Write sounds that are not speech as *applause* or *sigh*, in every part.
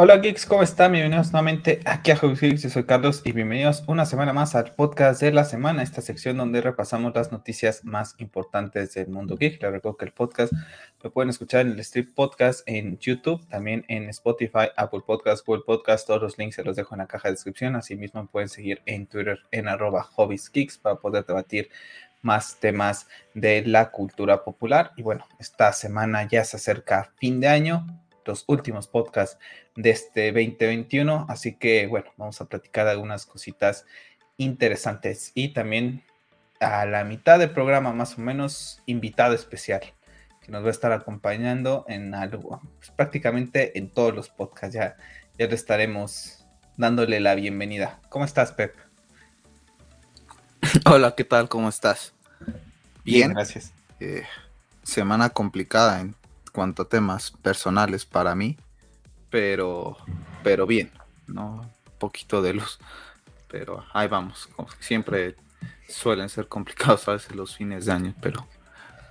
Hola geeks, ¿cómo están? Bienvenidos nuevamente aquí a Hobbies Geeks, yo soy Carlos y bienvenidos una semana más al podcast de la semana, esta sección donde repasamos las noticias más importantes del mundo geek. Les recuerdo que el podcast lo pueden escuchar en el Strip Podcast en YouTube, también en Spotify, Apple Podcast, Google Podcast, todos los links se los dejo en la caja de descripción, asimismo pueden seguir en Twitter en arroba Hobbies Geeks para poder debatir más temas de la cultura popular. Y bueno, esta semana ya se acerca fin de año, los últimos podcasts de este 2021. Así que bueno, vamos a platicar algunas cositas interesantes y también a la mitad del programa más o menos invitado especial que nos va a estar acompañando en algo, pues, prácticamente en todos los podcasts. Ya, ya le estaremos dándole la bienvenida. ¿Cómo estás, Pep? *laughs* Hola, ¿qué tal? ¿Cómo estás? Bien, gracias. Eh, semana complicada en cuanto a temas personales para mí, pero, pero bien, ¿no? Un poquito de luz, pero ahí vamos. Como siempre suelen ser complicados a veces los fines de año, pero,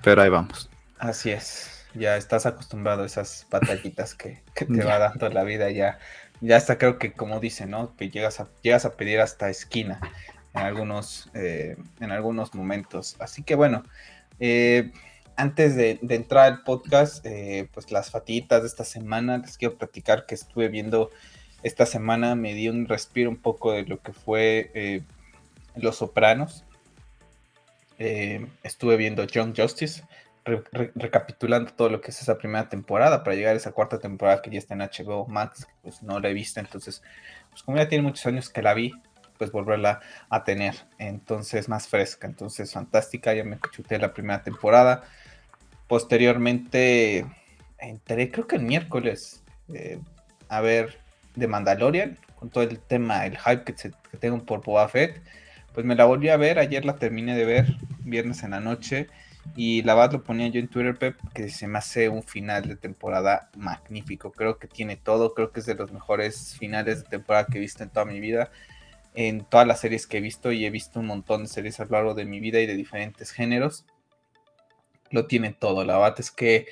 pero ahí vamos. Así es, ya estás acostumbrado a esas batallitas que, te *laughs* va dando la vida ya. Ya hasta creo que como dice, ¿no? Que llegas a, llegas a pedir hasta esquina en algunos, eh, en algunos momentos. Así que bueno, eh, antes de, entrar al podcast, eh, pues las fatitas de esta semana, les quiero platicar que estuve viendo esta semana, me dio un respiro un poco de lo que fue eh, Los Sopranos. Eh, estuve viendo Young Justice, recapitulando todo lo que es esa primera temporada para llegar a esa cuarta temporada que ya está en HBO Max, pues no la he visto, entonces, pues como ya tiene muchos años que la vi, pues volverla a tener, entonces más fresca, entonces fantástica, ya me chuté la primera temporada, Posteriormente entré, creo que el miércoles, eh, a ver de Mandalorian, con todo el tema, el hype que, tengo por Boba Fett. Pues me la volví a ver, ayer la terminé de ver, viernes en la noche. Y la verdad lo ponía yo en Twitter, Pep, que se me hace un final de temporada magnífico. Creo que tiene todo, creo que es de los mejores finales de temporada que he visto en toda mi vida. En todas las series que he visto, y he visto un montón de series a lo largo de mi vida y de diferentes géneros lo tiene todo. La verdad es que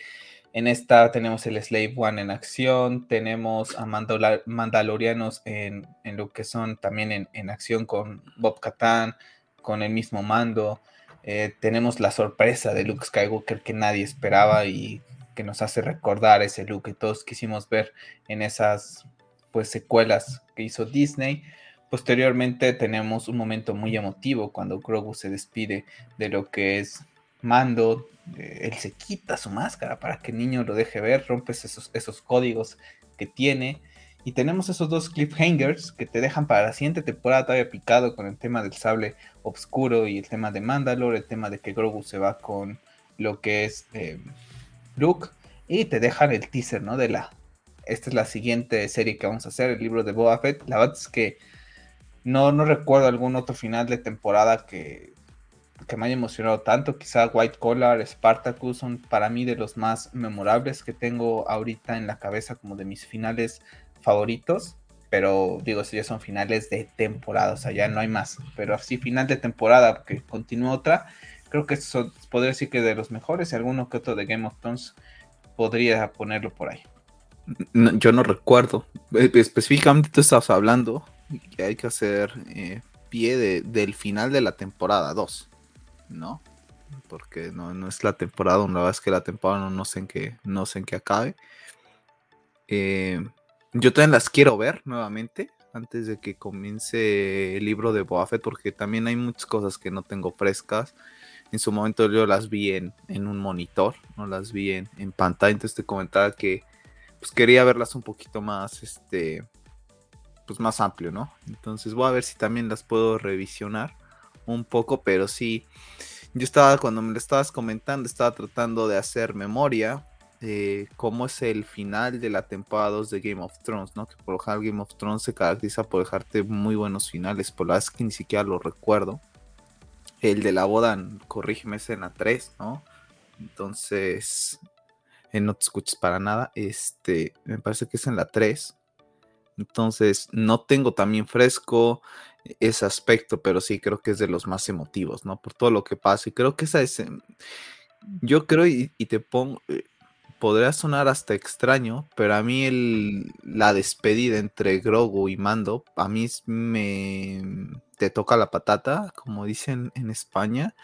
en esta tenemos el Slave One en acción, tenemos a Mandalorianos en, lo que son también en, acción con Bob Katan, con el mismo mando. Eh, tenemos la sorpresa de Luke Skywalker que nadie esperaba y que nos hace recordar ese look que todos quisimos ver en esas pues secuelas que hizo Disney. Posteriormente tenemos un momento muy emotivo cuando Grogu se despide de lo que es Mando, eh, él se quita su máscara para que el niño lo deje ver, rompes esos, esos códigos que tiene. Y tenemos esos dos cliffhangers que te dejan para la siguiente temporada todavía picado con el tema del sable oscuro y el tema de Mandalore, el tema de que Grogu se va con lo que es eh, Luke. Y te dejan el teaser, ¿no? De la. Esta es la siguiente serie que vamos a hacer, el libro de Boba Fett. La verdad es que no, no recuerdo algún otro final de temporada que que me haya emocionado tanto. Quizá White Collar, Spartacus son para mí de los más memorables que tengo ahorita en la cabeza como de mis finales favoritos. Pero digo, si ya son finales de temporada, o sea, ya no hay más. Pero así, final de temporada, que continúa otra, creo que eso podría decir que de los mejores. Y alguno que otro de Game of Thrones podría ponerlo por ahí. yo no recuerdo. E, específicamente tú estabas hablando que hay que hacer eh, pie del final de la temporada 2. ¿No? Porque no, es la temporada, una vez que la temporada no, sé en qué, no sé en qué acabe. Eh, yo también las quiero ver nuevamente antes de que comience el libro de Boba porque también hay muchas cosas que no tengo frescas. En su momento yo las vi en, un monitor, no las vi en, en, pantalla, entonces te comentaba que pues quería verlas un poquito más, este, pues más amplio, ¿no? Entonces voy a ver si también las puedo revisionar un poco, pero sí, yo estaba, cuando me lo estabas comentando, estaba tratando de hacer memoria de cómo es el final de la temporada 2 de Game of Thrones, ¿no? Que por lo general Game of Thrones se caracteriza por dejarte muy buenos finales, por la vez que ni siquiera lo recuerdo. El de la boda, corrígeme, es en la 3, ¿no? Entonces, eh, no te escuches para nada. Este, me parece que es en la 3. Entonces, no tengo también fresco ese aspecto, pero sí creo que es de los más emotivos, ¿no? Por todo lo que pasa. Y creo que esa es. Em, yo creo, y, te pongo. Eh, podría sonar hasta extraño, pero a mí el, la despedida entre Grogu y Mando, a mí me te toca la patata, como dicen en España,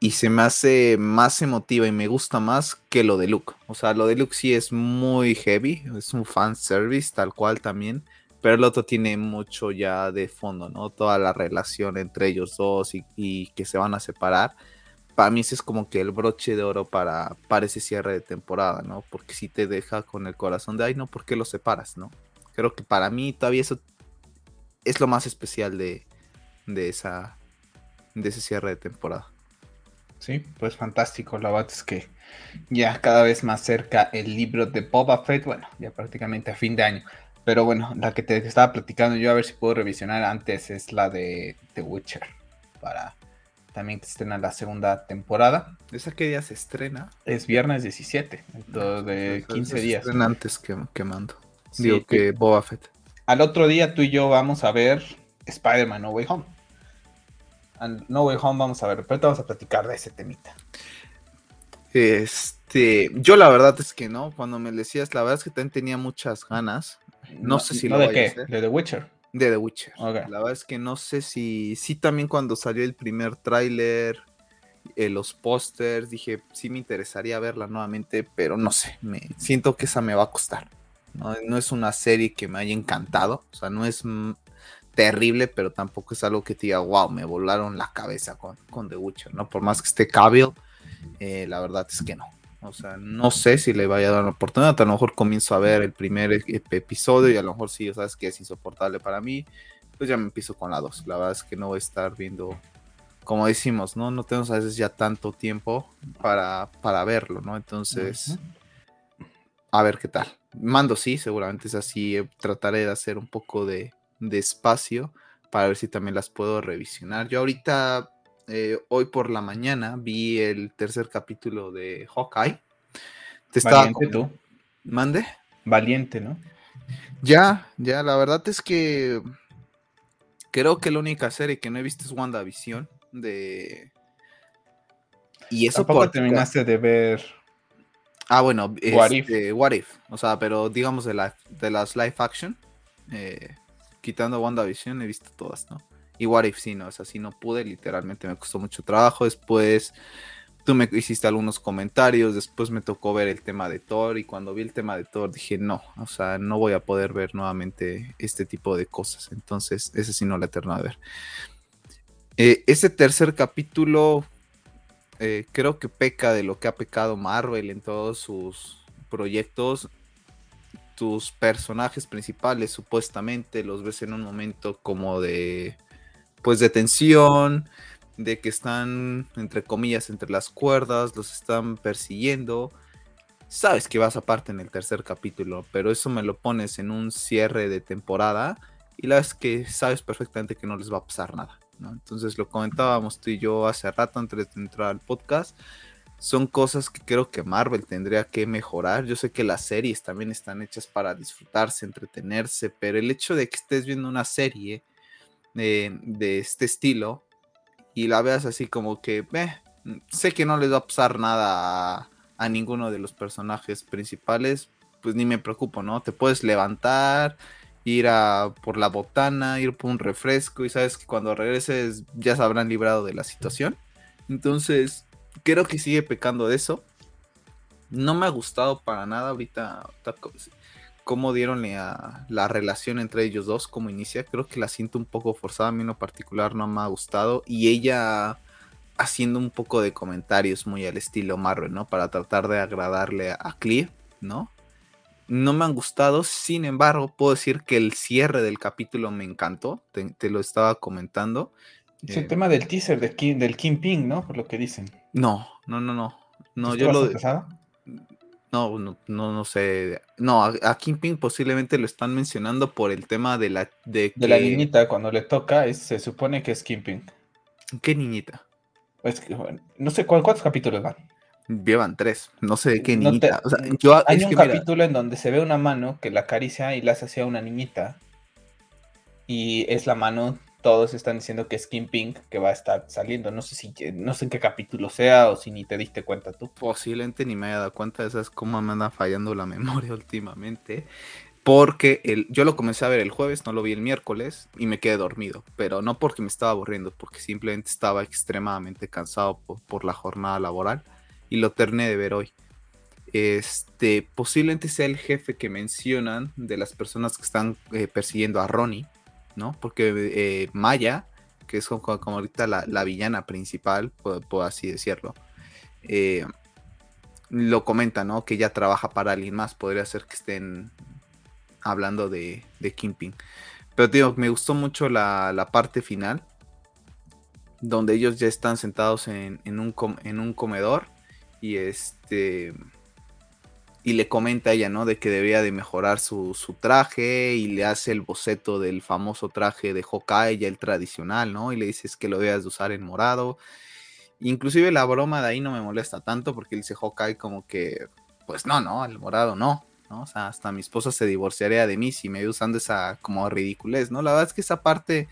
y se me hace más emotiva y me gusta más que lo de Luke. O sea, lo de Luke sí es muy heavy, es un fan service tal cual también, pero el otro tiene mucho ya de fondo, ¿no? Toda la relación entre ellos dos y, que se van a separar para mí ese es como que el broche de oro para, para ese cierre de temporada, ¿no? Porque si te deja con el corazón de, ay, no, ¿por qué lo separas, no? Creo que para mí todavía eso es lo más especial de, de, esa, de ese cierre de temporada. Sí, pues fantástico. La verdad es que ya cada vez más cerca el libro de Boba Fett, bueno, ya prácticamente a fin de año. Pero bueno, la que te estaba platicando yo, a ver si puedo revisionar antes, es la de The Witcher. Para también que estrena la segunda temporada. ¿Esa qué día se estrena? Es viernes 17, entonces de 15 días. antes que, que mando. Digo que Boba Fett. Al otro día tú y yo vamos a ver Spider-Man No Way Home. no Way Home vamos a ver, pero te vamos a platicar de ese temita. Este, yo la verdad es que no, cuando me decías, la verdad es que también tenía muchas ganas. No, sé si lo de qué, de The Witcher. De The Witcher. La verdad es que no sé si. Sí, también cuando salió el primer tráiler, eh, los pósters, dije, sí me interesaría verla nuevamente, pero no sé. Me, siento que esa me va a costar. No, es una serie que me haya encantado. O sea, no es terrible, pero tampoco es algo que te diga, wow, me volaron la cabeza con, con The Witcher, ¿no? Por más que esté Cavill, eh, la verdad es que no. O sea, no sé si le vaya a dar una oportunidad. A lo mejor comienzo a ver el primer e-, episodio y a lo mejor sí, sabes que es insoportable para mí. Pues ya me empiezo con la 2. La verdad es que no voy a estar viendo, como decimos, ¿no? No tenemos a veces ya tanto tiempo para, para verlo, ¿no? Entonces, a ver qué tal. Mando sí, seguramente es así. Eh, trataré de hacer un poco de, de espacio para ver si también las puedo revisionar. Yo ahorita eh, hoy por la mañana vi el tercer capítulo de Hawkeye. Te Valiente tú. Mande. Valiente, ¿no? Ya, ya, la verdad es que creo que la única serie que no he visto es WandaVision de... Y eso ¿Tampoco terminaste de ver... Ah, bueno, What, este, What If. O sea, pero digamos de, la, de las live action, eh, quitando WandaVision, he visto todas, ¿no? Y What If sí, no, es así, no pude, literalmente me costó mucho trabajo. Después tú me hiciste algunos comentarios, después me tocó ver el tema de Thor y cuando vi el tema de Thor dije, no, o sea, no voy a poder ver nuevamente este tipo de cosas. Entonces, ese sí no la eterno a ver. Eh, ese tercer capítulo eh, creo que peca de lo que ha pecado Marvel en todos sus proyectos. Tus personajes principales supuestamente los ves en un momento como de pues de tensión, de que están, entre comillas, entre las cuerdas, los están persiguiendo. Sabes que vas aparte en el tercer capítulo, pero eso me lo pones en un cierre de temporada y la es que sabes perfectamente que no les va a pasar nada. Entonces lo comentábamos tú y yo hace rato antes de entrar al podcast. Son cosas que creo que Marvel tendría que mejorar. Yo sé que las series también están hechas para disfrutarse, entretenerse, pero el hecho de que estés viendo una serie de, este estilo y la veas así como que sé que no les va a pasar nada a, ninguno de los personajes principales, pues ni me preocupo, ¿no? Te puedes levantar, ir a por la botana, ir por un refresco y sabes que cuando regreses ya se habrán librado de la situación. Entonces, creo que sigue pecando de eso. No me ha gustado para nada ahorita cómo dieron a la relación entre ellos dos, cómo inicia, creo que la siento un poco forzada, a mí en lo particular no me ha gustado, y ella haciendo un poco de comentarios muy al estilo Marvel, ¿no? Para tratar de agradarle a Cliff, ¿no? No me han gustado, sin embargo, puedo decir que el cierre del capítulo me encantó, te, lo estaba comentando. Es el eh, tema del teaser de Kim, del Ping, ¿no? Por lo que dicen. No, no, no, no. No, yo lo. No, no, no, sé. No, a, Kingpin posiblemente lo están mencionando por el tema de la. De, la niñita, cuando le toca, se supone que es Kingpin. ¿Qué niñita? No sé cuántos capítulos van. Llevan tres, no sé de qué niñita. hay un capítulo en donde se ve una mano que la acaricia y la hace hacia una niñita. Y es la mano todos están diciendo que es Kingpin que va a estar saliendo. No sé si no sé en qué capítulo sea o si ni te diste cuenta tú. Posiblemente ni me haya dado cuenta, de esas cómo me anda fallando la *laughs* memoria últimamente. Porque el, yo lo comencé a ver el jueves, no lo vi el miércoles y me quedé dormido. Pero no porque me estaba aburriendo, porque simplemente estaba extremadamente cansado por, la jornada laboral y lo terminé de ver hoy. Este, posiblemente sea el jefe que mencionan de las personas que están eh, persiguiendo a Ronnie ¿no? Porque eh, Maya, que es como, ahorita la, villana principal, puedo, así decirlo, eh, lo comenta, ¿no? Que ya trabaja para alguien más, podría ser que estén hablando de, de Kingpin. Pero digo, me gustó mucho la, parte final, donde ellos ya están sentados en, un, en un comedor y este y le comenta a ella, ¿no? De que debía de mejorar su, traje y le hace el boceto del famoso traje de Hawkeye, ya el tradicional, ¿no? Y le dices que lo debas de usar en morado. Inclusive la broma de ahí no me molesta tanto porque dice Hawkeye como que, pues no, no, el morado no, ¿no? O sea, hasta mi esposa se divorciaría de mí si me ve usando esa como ridiculez, ¿no? La verdad es que esa parte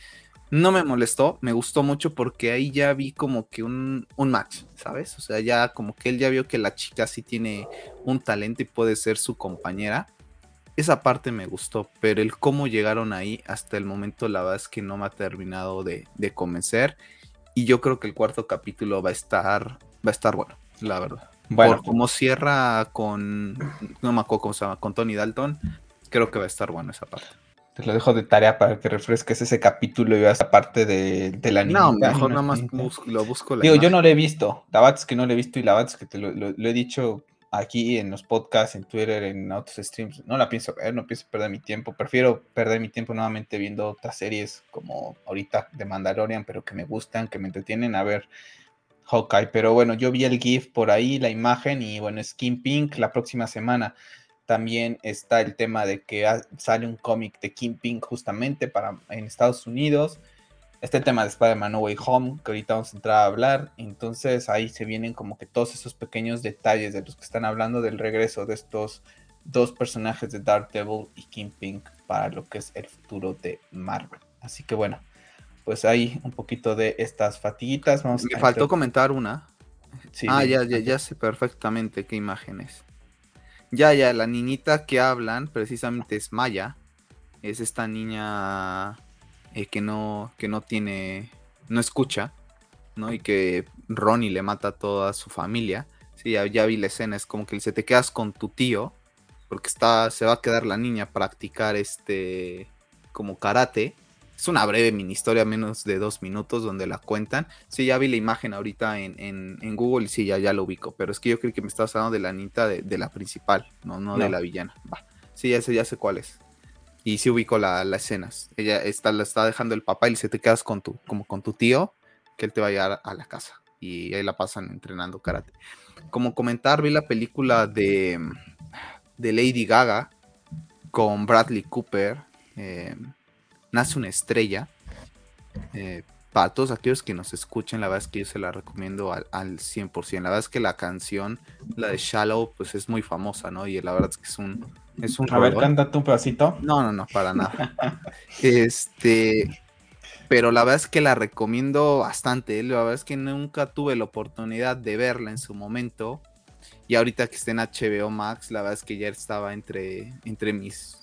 no me molestó, me gustó mucho porque ahí ya vi como que un, match, ¿sabes? O sea, ya como que él ya vio que la chica sí tiene un talento y puede ser su compañera. Esa parte me gustó, pero el cómo llegaron ahí hasta el momento, la verdad es que no me ha terminado de, convencer. Y yo creo que el cuarto capítulo va a estar, va a estar bueno, la verdad. Bueno, Por como cierra con, no me acuerdo cómo se llama, con Tony Dalton, creo que va a estar bueno esa parte. Te lo dejo de tarea para que refresques ese capítulo y veas aparte de, de la niña. No, mejor nada más lo busco. Digo, yo no lo he visto. La verdad es que no lo he visto y la verdad es que te lo, he dicho aquí en los podcasts, en Twitter, en otros streams. No la pienso ver, no pienso perder mi tiempo. Prefiero perder mi tiempo nuevamente viendo otras series como ahorita de Mandalorian, pero que me gustan, que me entretienen a ver Hawkeye. Pero bueno, yo vi el GIF por ahí, la imagen y bueno, Skin Pink la próxima semana. También está el tema de que sale un cómic de Kingpin justamente para en Estados Unidos. Este tema de Spider-Man No Way Home, que ahorita vamos a entrar a hablar. Entonces ahí se vienen como que todos esos pequeños detalles de los que están hablando del regreso de estos dos personajes de Daredevil y Kingpin para lo que es el futuro de Marvel. Así que bueno, pues ahí un poquito de estas fatiguitas. Vamos Me faltó comentar una. ah, ya, ya, ya sé perfectamente qué imágenes. Ya, ya, la niñita que hablan precisamente es Maya. Es esta niña eh, que, no, que no tiene, no escucha, ¿no? Y que Ronnie le mata a toda su familia. Sí, ya, ya vi la escena, es como que dice, te quedas con tu tío, porque está, se va a quedar la niña a practicar este, como karate es una breve mini historia, menos de dos minutos, donde la cuentan. Sí, ya vi la imagen ahorita en, Google y sí, ya, ya lo ubico. Pero es que yo creo que me estabas hablando de la Anita de, la principal, no, no, de la villana. Va. Sí, ya sé, ya sé cuál es. Y sí ubico las escenas. Ella está, la está dejando el papá y se te quedas con tu, como con tu tío, que él te va a llevar a la casa. Y ahí la pasan entrenando karate. Como comentar, vi la película de, de Lady Gaga con Bradley Cooper. Eh, Nace una estrella. Eh, para todos aquellos que nos escuchen, la verdad es que yo se la recomiendo al, 100%. La verdad es que la canción, la de Shallow, pues es muy famosa, ¿no? Y la verdad es que es un... Es un A ver, cántate un pedacito. No, no, no, para nada. este... Pero la verdad es que la recomiendo bastante. ¿eh? La verdad es que nunca tuve la oportunidad de verla en su momento. Y ahorita que está en HBO Max, la verdad es que ya estaba entre, entre mis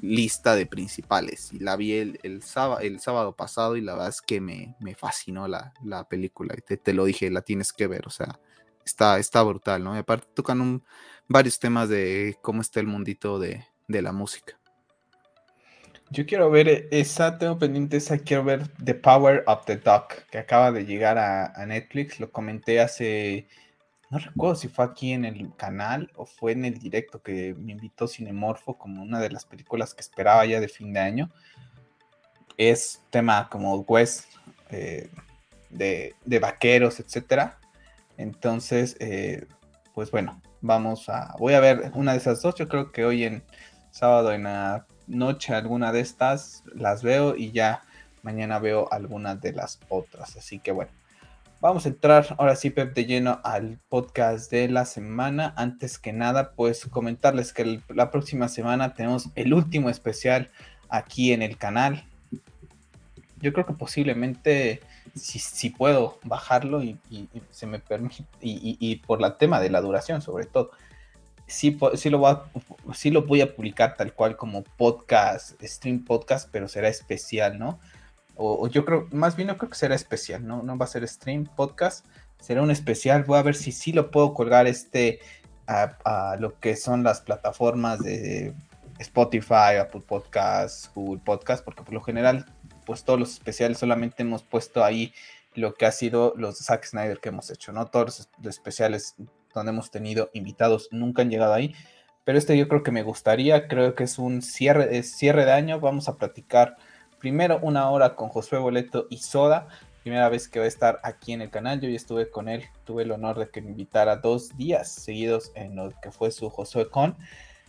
lista de principales. La vi el, sábado, el sábado pasado y la verdad es que me, fascinó la, película. Y te, lo dije, la tienes que ver. O sea, está, está brutal, ¿no? Y aparte tocan varios temas de cómo está el mundito de, la música. Yo quiero ver esa, tengo pendiente esa, quiero ver The Power of the Dog, que acaba de llegar a Netflix. Lo comenté hace no recuerdo si fue aquí en el canal o fue en el directo que me invitó Cinemorfo como una de las películas que esperaba ya de fin de año. Es tema como West, eh, de, vaqueros, etcétera. Entonces, eh, pues bueno, vamos a. Voy a ver una de esas dos. Yo creo que hoy en sábado en la noche alguna de estas las veo y ya mañana veo alguna de las otras. Así que bueno. Vamos a entrar ahora sí, Pep, de lleno al podcast de la semana. Antes que nada, pues comentarles que la próxima semana tenemos el último especial aquí en el canal. yo creo que posiblemente si, puedo bajarlo y, se me permite, y, por el tema de la duración sobre todo, sí, sí lo voy a publicar tal cual como podcast, stream podcast, pero será especial, ¿no? O, yo creo, más bien no creo que será especial, ¿no? No va a ser stream podcast, será un especial, voy a ver si sí lo puedo colgar este a, lo que son las plataformas de Spotify, Apple Podcasts, Google Podcasts, porque por lo general, pues todos los especiales solamente hemos puesto ahí lo que ha sido los Zack Snyder que hemos hecho, ¿no? Todos los especiales donde hemos tenido invitados nunca han llegado ahí, pero este yo creo que me gustaría, creo que es un cierre, cierre de año, vamos a platicar primero una hora con Josué Boleto y Soda, primera vez que va a estar aquí en el canal. Yo ya estuve con él, tuve el honor de que me invitara dos días seguidos en lo que fue su Josué Con.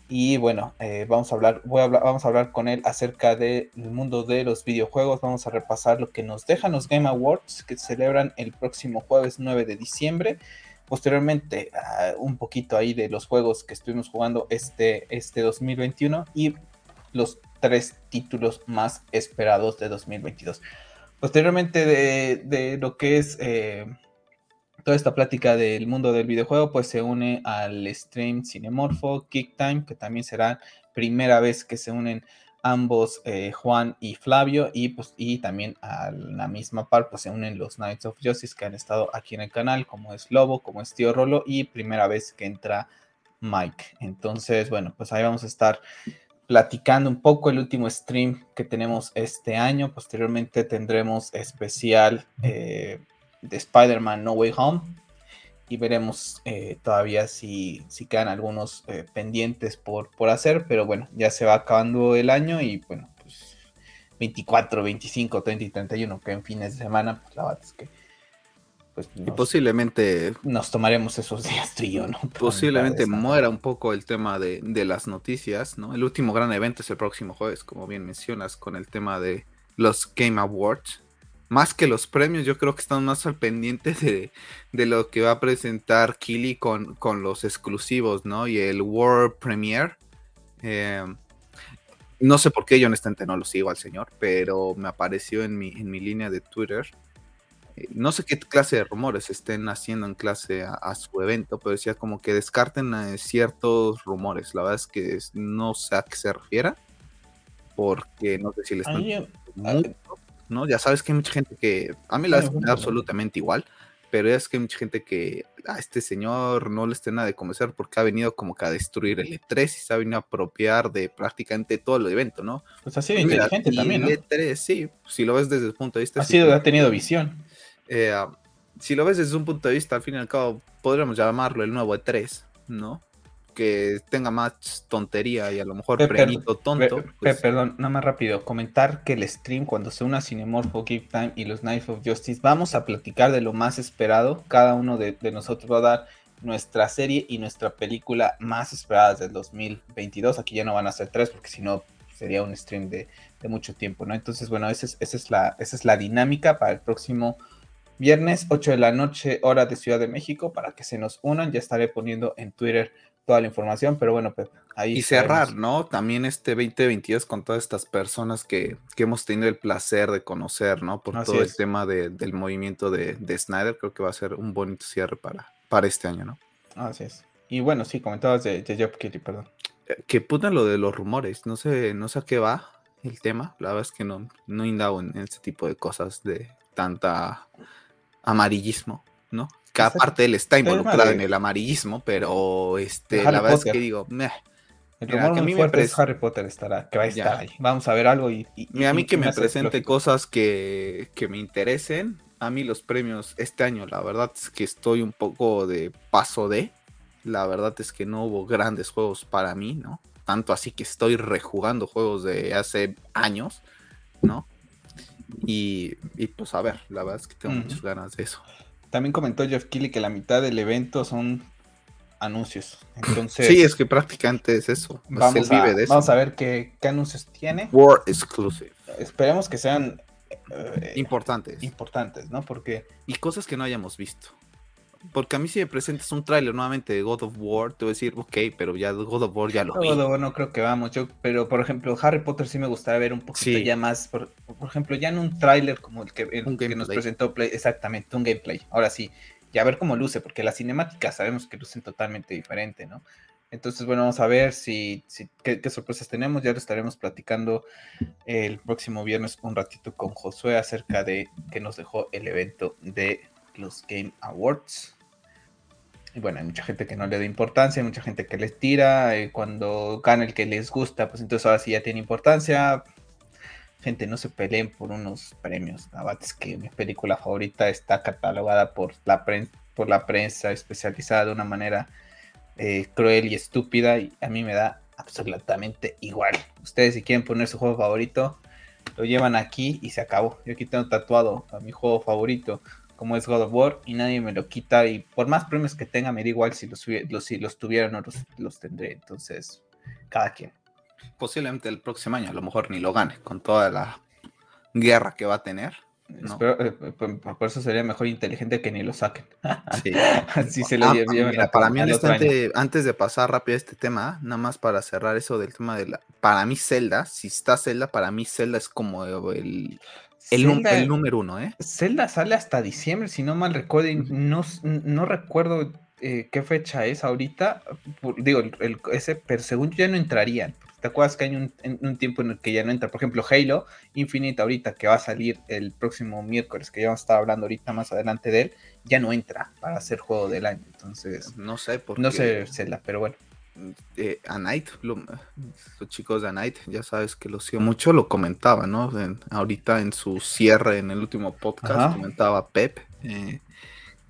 Y bueno, eh, vamos, a hablar, vamos a hablar con él acerca del mundo de los videojuegos. Vamos a repasar lo que nos dejan los Game Awards que celebran el próximo jueves 9 de diciembre. Posteriormente, uh, un poquito ahí de los juegos que estuvimos jugando este, este 2021 y los tres títulos más esperados de 2022. Posteriormente de, lo que es eh, toda esta plática del mundo del videojuego, pues se une al stream Cinemorfo, Kick Time, que también será primera vez que se unen ambos eh, Juan y Flavio y pues y también a la misma par pues se unen los Knights of Justice que han estado aquí en el canal como es Lobo, como es Tío Rolo y primera vez que entra Mike. Entonces, bueno, pues ahí vamos a estar platicando un poco el último stream que tenemos este año. Posteriormente tendremos especial eh, de Spider-Man No Way Home. Y veremos eh, todavía si, si, quedan algunos eh, pendientes por, por hacer. Pero bueno, ya se va acabando el año y bueno, pues 24, 25, 30 y 31, que en fines de semana, pues la verdad es que pues y posiblemente nos tomaremos esos días trío, ¿no? Posiblemente muera un poco el tema de, las noticias, ¿no? El último gran evento es el próximo jueves, como bien mencionas, con el tema de los Game Awards. Más que los premios, yo creo que están más al pendiente de, lo que va a presentar Kili con, con, los exclusivos, ¿no? Y el World Premiere. Eh, no sé por qué yo honestamente no lo sigo al señor, pero me apareció en mi, en mi línea de Twitter no sé qué clase de rumores estén haciendo en clase a, su evento, pero decía como que descarten eh, ciertos rumores. La verdad es que no sé a qué se refiera, porque no sé si les están... ¿no? Ya sabes que hay mucha gente que... A mí la verdad me da absolutamente igual, pero es que hay mucha gente que a este señor no le esté nada de convencer porque ha venido como que a destruir el E3 y se ha venido a apropiar de prácticamente todo el evento, ¿no? Pues ha sido inteligente también, ¿no? El E3, sí, si lo ves desde el punto de vista... Ha sido, ha tenido visión. Eh, si lo ves desde un punto de vista, al fin y al cabo, podríamos llamarlo el nuevo E3, ¿no? Que tenga más tontería y a lo mejor premito tonto. Pues perdón, nada más rápido. Comentar que el stream, cuando se una Cinemorpho, Game Time y los Knife of Justice, vamos a platicar de lo más esperado. Cada uno de, nosotros va a dar nuestra serie y nuestra película más esperadas del 2022. Aquí ya no van a ser tres, porque si no sería un stream de, mucho tiempo, ¿no? Entonces, bueno, esa es, esa es, la, esa es la dinámica para el próximo Viernes 8 de la noche, hora de Ciudad de México, para que se nos unan. Ya estaré poniendo en Twitter toda la información, pero bueno, pues ahí. Y cerrar, ¿no? También este 2022 con todas estas personas que, hemos tenido el placer de conocer, ¿no? Por todo el tema del movimiento de, Snyder, creo que va a ser un bonito cierre para, para este año, ¿no? Así es. Y bueno, sí, comentabas de, de Job Kitty, perdón. Eh, que puta lo de los rumores, no sé, no sé a qué va el tema, la verdad es que no, no indago en este tipo de cosas de tanta amarillismo, ¿no? Cada parte él está involucrado en el amarillismo, pero este, la verdad es que digo, meh. El rumor que muy fuerte es Harry Potter estará, que va a estar ahí. Vamos a ver algo y... a mí que me presente cosas que, que me interesen. A mí los premios este año, la verdad es que estoy un poco de paso de. La verdad es que no hubo grandes juegos para mí, ¿no? Tanto así que estoy rejugando juegos de hace años, ¿no? Y, pues a ver, la verdad es que tengo muchas ganas de eso. También comentó Jeff Kelly que la mitad del evento son anuncios. Entonces, sí, es que prácticamente es eso. Vamos, a, vamos a ver qué, anuncios tiene. War Exclusive. Esperemos que sean eh, importantes. Importantes, ¿no? Porque. Y cosas que no hayamos visto. Porque a mí si me presentas un tráiler nuevamente de God of War, te voy a decir, ok, pero ya God of War ya lo vi. God of War no creo que vamos, yo, pero por ejemplo, Harry Potter sí me gustaría ver un poquito ya más, por, ejemplo, ya en un tráiler como el que, que nos presentó Play, exactamente, un gameplay. Ahora sí, ya ver cómo luce, porque las cinemáticas sabemos que lucen totalmente diferente, ¿no? Entonces, bueno, vamos a ver si, qué, sorpresas tenemos. Ya lo estaremos platicando el próximo viernes un ratito con Josué acerca de que nos dejó el evento de los Game Awards. Y bueno, hay mucha gente que no le da importancia, hay mucha gente que les tira. Eh, cuando gana el que les gusta, pues entonces ahora sí ya tiene importancia. Gente, no se peleen por unos premios. La que mi película favorita está catalogada por la, por la prensa especializada de una manera eh, cruel y estúpida y a mí me da absolutamente igual. Ustedes si quieren poner su juego favorito, lo llevan aquí y se acabó. Yo aquí tengo tatuado a mi juego favorito como es God of War y nadie me lo quita y por más premios que tenga me da igual si los, si los tuvieran o los, tendré. Entonces, cada quien. Posiblemente el próximo año a lo mejor ni lo gane con toda la guerra que va a tener. Eh, por, eso sería mejor inteligente que ni lo saquen. *laughs* Sí. Así se lo ah, Para mí, antes de pasar rápido a este tema, nada más para cerrar eso del tema de la. Para mí, Zelda, si está Zelda, para mí Zelda es como el. El, número uno, ¿eh? Zelda sale hasta diciembre, si no mal recuerdo. No, no recuerdo eh, qué fecha es ahorita. digo, ese, pero según yo ya no entrarían. ¿Te acuerdas que hay un, tiempo en el que ya no entra? Por ejemplo, Halo Infinite ahorita que va a salir el próximo miércoles, que ya vamos a estar hablando ahorita más adelante de él, ya no entra para ser juego del año. Entonces, no sé por No sé, Zelda, pero bueno. Eh, a Night, los chicos de A Night, ya sabes que lo sigo mucho, lo comentaba, ¿no? ahorita en su cierre en el último podcast, comentaba Pep. Eh,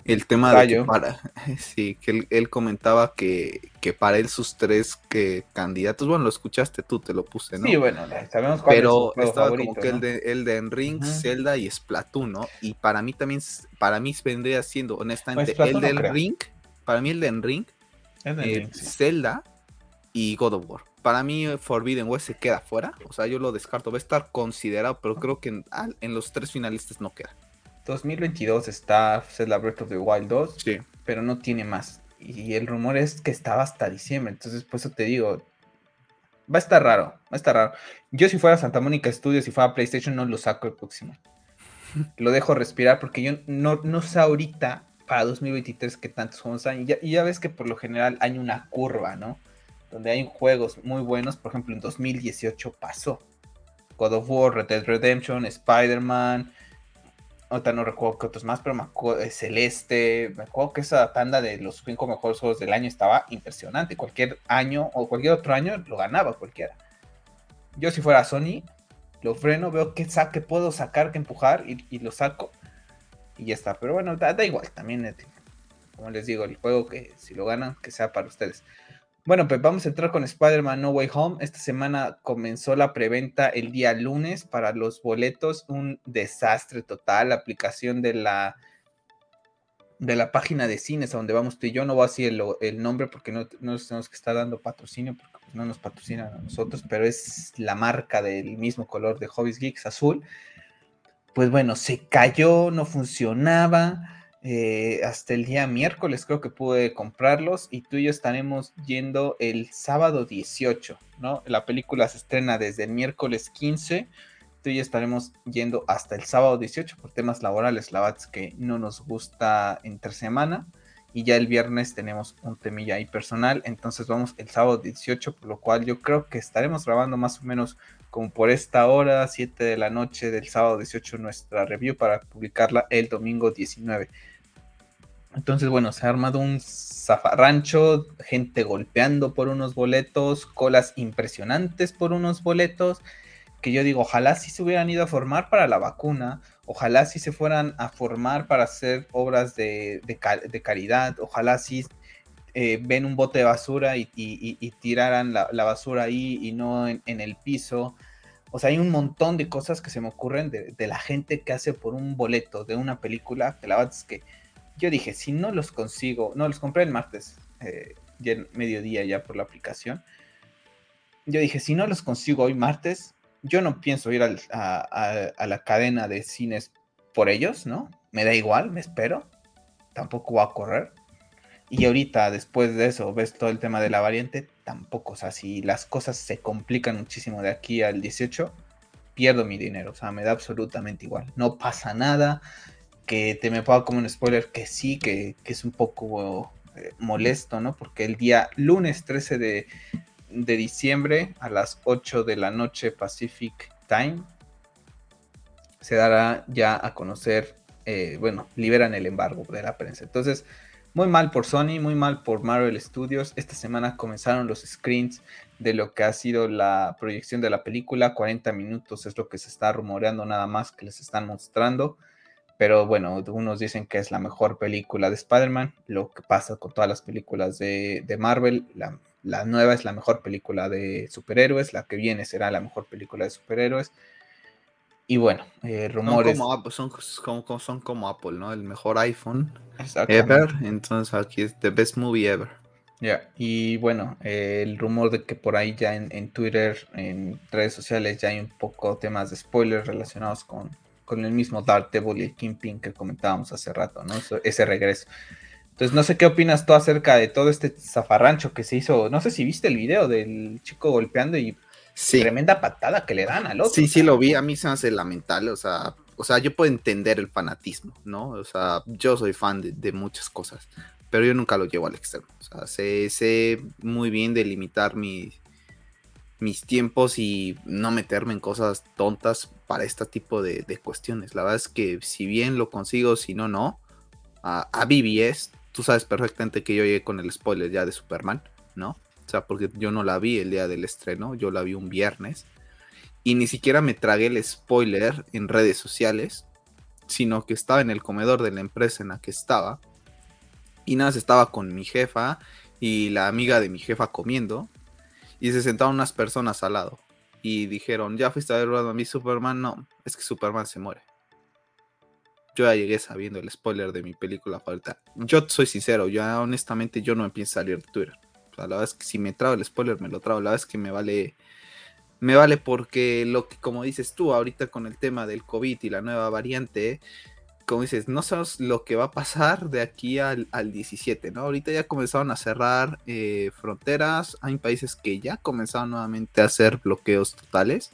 el tema de que para, *laughs* sí, que él, comentaba que, que, para él sus tres que candidatos, bueno, lo escuchaste tú, te lo puse, ¿no? Sí, bueno, sabemos cuál Pero es estaba como que el de, el de Enring, Zelda y Splatoon, ¿no? Y para mí también, para mí vendría siendo, honestamente, pues el del Ring, para mí el de Enring, eh, Zelda y God of War. Para mí Forbidden West se queda fuera, o sea, yo lo descarto, va a estar considerado, pero creo que en, en los tres finalistas no queda. 2022 está Zelda Breath of the Wild 2, pero no tiene más. Y el rumor es que estaba hasta diciembre. Entonces, por eso te digo, va a estar raro, va a estar raro. Yo si fuera Santa Mónica Studios, si fuera PlayStation, no lo saco el próximo. *laughs* lo dejo respirar porque yo no, no sé ahorita para 2023 qué tantos juegos hay. Y ya, y ya ves que por lo general hay una curva, ¿no? Donde hay juegos muy buenos. Por ejemplo, en 2018 pasó. God of War, Red Dead Redemption, Spider-Man, Ahorita no recuerdo qué otros más, pero me acuerdo Celeste. Me acuerdo que esa tanda de los cinco mejores juegos del año estaba impresionante. Cualquier año o cualquier otro año lo ganaba cualquiera. Yo, si fuera Sony, lo freno, veo qué, saque puedo sacar, que empujar y, lo saco. Y ya está. Pero bueno, da, da igual. También, eh, como les digo, el juego que si lo ganan, que sea para ustedes. Bueno, pues vamos a entrar con Spider-Man No Way Home. Esta semana comenzó la preventa el día lunes para los boletos. Un desastre total. La aplicación de la, de la página de cines a donde vamos tú y yo. No voy a decir el, nombre porque no, no tenemos que estar dando patrocinio porque no nos patrocinan a nosotros, pero es la marca del mismo color de Hobbies Geeks azul. Pues bueno, se cayó, no funcionaba eh, hasta el día miércoles creo que pude comprarlos y tú y yo estaremos yendo el sábado 18, ¿no? La película se estrena desde el miércoles 15, tú y yo estaremos yendo hasta el sábado 18 por temas laborales, la verdad que no nos gusta entre semana y ya el viernes tenemos un temilla ahí personal, entonces vamos el sábado 18, por lo cual yo creo que estaremos grabando más o menos como por esta hora, 7 de la noche del sábado 18, nuestra review para publicarla el domingo 19. Entonces, bueno, se ha armado un zafarrancho, gente golpeando por unos boletos, colas impresionantes por unos boletos, que yo digo, ojalá si se hubieran ido a formar para la vacuna, ojalá si se fueran a formar para hacer obras de, caridad, ojalá si eh, ven un bote de basura y, tiraran la, basura ahí y no en, el piso. O sea, hay un montón de cosas que se me ocurren de, la gente que hace por un boleto de una película, que la verdad que yo dije, si no los consigo, no, los compré el martes, eh, ya en mediodía ya por la aplicación. Yo dije, si no los consigo hoy martes, yo no pienso ir a, la cadena de cines por ellos, ¿no? Me da igual, me espero. tampoco va a correr. Y ahorita, después de eso, ves todo el tema de la variante, tampoco. O sea, si las cosas se complican muchísimo de aquí al 18, pierdo mi dinero. O sea, me da absolutamente igual. No pasa nada. Que te me ponga como un spoiler, que sí, que, es un poco eh, molesto, ¿no? Porque el día lunes 13 de, de diciembre a las 8 de la noche Pacific Time se dará ya a conocer, eh, bueno, liberan el embargo de la prensa. Entonces, muy mal por Sony, muy mal por Marvel Studios. Esta semana comenzaron los screens de lo que ha sido la proyección de la película. 40 minutos es lo que se está rumoreando nada más que les están mostrando. Pero bueno, algunos dicen que es la mejor película de Spider-Man. Lo que pasa con todas las películas de, de Marvel. La nueva es la mejor película de superhéroes, la que viene será la mejor película de superhéroes. Y bueno, eh, rumores. Son como, son, como, Apple, ¿no? El mejor iPhone ever. Entonces aquí es the best movie ever. Ya, y bueno, eh, el rumor de que por ahí ya en, Twitter, en redes sociales, ya hay un poco temas de spoilers relacionados con, con el mismo Dark Devil y el Kingpin que comentábamos hace rato, ¿no? ese regreso. Entonces, no sé qué opinas tú acerca de todo este zafarrancho que se hizo. No sé si viste el video del chico golpeando y tremenda patada que le dan al otro. Sí, sí, lo vi. A mí se me hace lamentable. O sea, o sea, yo puedo entender el fanatismo, ¿no? O sea, yo soy fan de, muchas cosas, pero yo nunca lo llevo al extremo. O sea, sé, muy bien delimitar mis tiempos y no meterme en cosas tontas para este tipo de, cuestiones. La verdad es que si bien lo consigo, si no, no. A, a BBS tú sabes perfectamente que yo llegué con el spoiler ya de Superman, ¿no? O sea, porque yo no la vi el día del estreno, yo la vi un viernes. Y ni siquiera me tragué el spoiler en redes sociales, sino que estaba en el comedor de la empresa en la que estaba. Y nada, estaba con mi jefa y la amiga de mi jefa comiendo. Y se sentaron unas personas al lado. Y dijeron, ¿ya fuiste a ver a mi Superman? No, es que Superman se muere yo ya llegué sabiendo el spoiler de mi película favorita. Yo soy sincero, yo honestamente yo no empiezo a salir de Twitter. Sea, la es que si me trago el spoiler, me lo trago. La es que me vale. Me vale porque lo que, como dices tú, ahorita con el tema del COVID y la nueva variante, como dices, no sabes lo que va a pasar de aquí al, 17, ¿no? Ahorita ya comenzaron a cerrar eh, fronteras, hay países que ya comenzaron nuevamente a hacer bloqueos totales.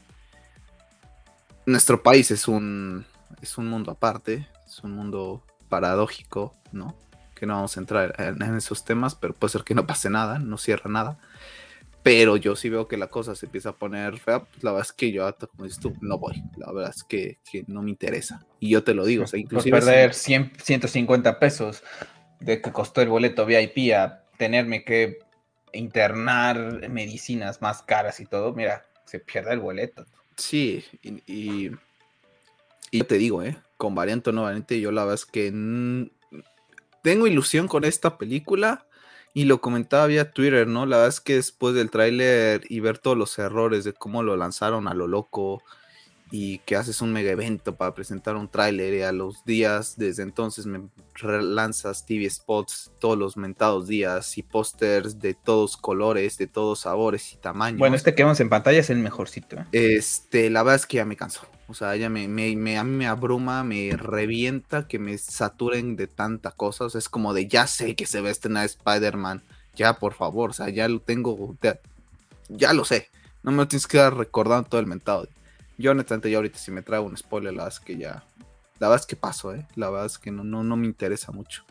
Nuestro país es un, es un mundo aparte, es un mundo paradójico, ¿no? Que no vamos a entrar en, esos temas, pero puede ser que no pase nada, no cierra nada. Pero yo sí veo que la cosa se empieza a poner fea, pues la verdad es que yo, como dices tú, no voy. La verdad es que, no me interesa. Y yo te lo digo, o sea, inclusive... Por perder 150 pesos de que costó el boleto VIP a tenerme que internar medicinas más caras y todo, mira, se pierde el boleto. Sí, y, y yo te digo, ¿eh? Con variante o no variante, yo la verdad es que tengo ilusión con esta película. Y lo comentaba vía Twitter, ¿no? La verdad es que después del tráiler y ver todos los errores de cómo lo lanzaron a lo loco y que haces un mega evento para presentar un tráiler y a los días desde entonces me lanzas TV spots todos los mentados días y pósters de todos colores, de todos sabores y tamaños. Bueno, este que vemos en pantalla es el mejorcito. ¿eh? Este, la verdad es que ya me canso. O sea, ya me, me, a mí me abruma, me revienta que me saturen de tanta cosa. O sea, es como de ya sé que se va a estrenar Spider-Man. Ya, por favor, o sea, ya lo tengo. Ya, lo sé. No me lo tienes que dar recordando todo el mentado. Yo, honestamente, ya ahorita si me traigo un spoiler, la verdad es que ya. La verdad es que paso, ¿eh? La verdad es que no, no, no me interesa mucho.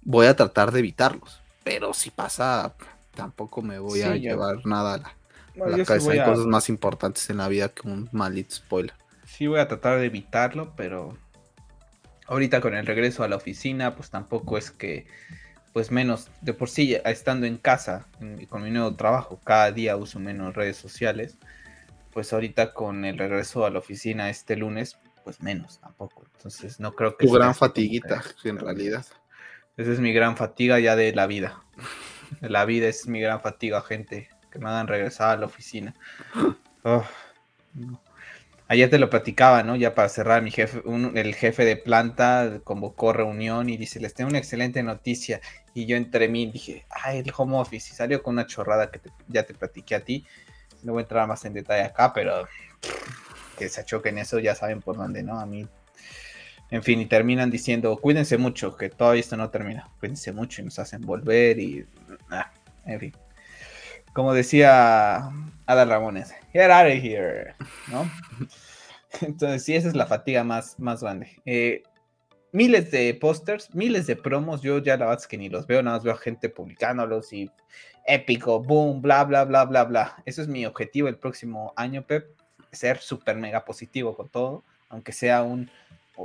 Voy a tratar de evitarlos. Pero si pasa, tampoco me voy a llevar nada a la hay cosas más importantes en la vida que un maldito spoiler. Sí, voy a tratar de evitarlo, pero ahorita con el regreso a la oficina, pues tampoco es que, pues menos, de por sí, estando en casa, con mi nuevo trabajo, cada día uso menos redes sociales, pues ahorita con el regreso a la oficina este lunes, pues menos tampoco. Entonces no creo que... Tu gran fatiguita, en realidad. Esa es mi gran fatiga ya de la vida. La vida es mi gran fatiga, gente me hagan regresar a la oficina. Oh, Ayer te lo platicaba, ¿no? Ya para cerrar, mi jefe, el jefe de planta convocó reunión y dice, les tengo una excelente noticia. Y yo entre mí dije, ay, el home office. Y salió con una chorrada que ya te platiqué a ti. No voy a entrar más en detalle acá, pero que se achoquen eso, ya saben por dónde, ¿no? A mí En fin, y terminan diciendo, cuídense mucho, que todavía esto no termina. Cuídense mucho y nos hacen volver y... Ah, en fin. Como decía Ada Ramones, get out of here, ¿no? *laughs* Entonces, sí, esa es la fatiga más, más grande. Eh, miles de pósters, miles de promos, yo ya la verdad es que ni los veo, nada más veo gente publicándolos y épico, boom, bla, bla, bla, bla, bla. Eso es mi objetivo el próximo año, Pep, ser súper mega positivo con todo, aunque sea un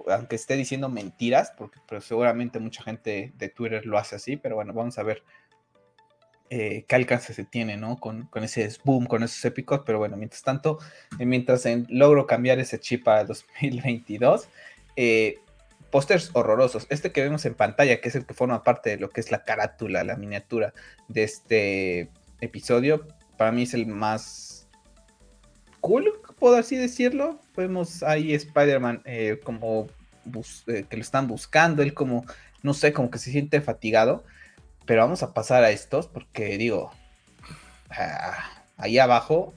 aunque esté diciendo mentiras, porque pero seguramente mucha gente de Twitter lo hace así, pero bueno, vamos a ver eh, qué alcance se tiene, ¿no? Con, ese boom, con esos épicos, pero bueno, mientras tanto, eh, mientras logro cambiar ese chip a 2022, eh, pósters horrorosos. Este que vemos en pantalla, que es el que forma parte de lo que es la carátula, la miniatura de este episodio, para mí es el más cool, puedo así decirlo. Vemos ahí Spider-Man eh, como que lo están buscando, él como, no sé, como que se siente fatigado. Pero vamos a pasar a estos porque digo, ah, ahí abajo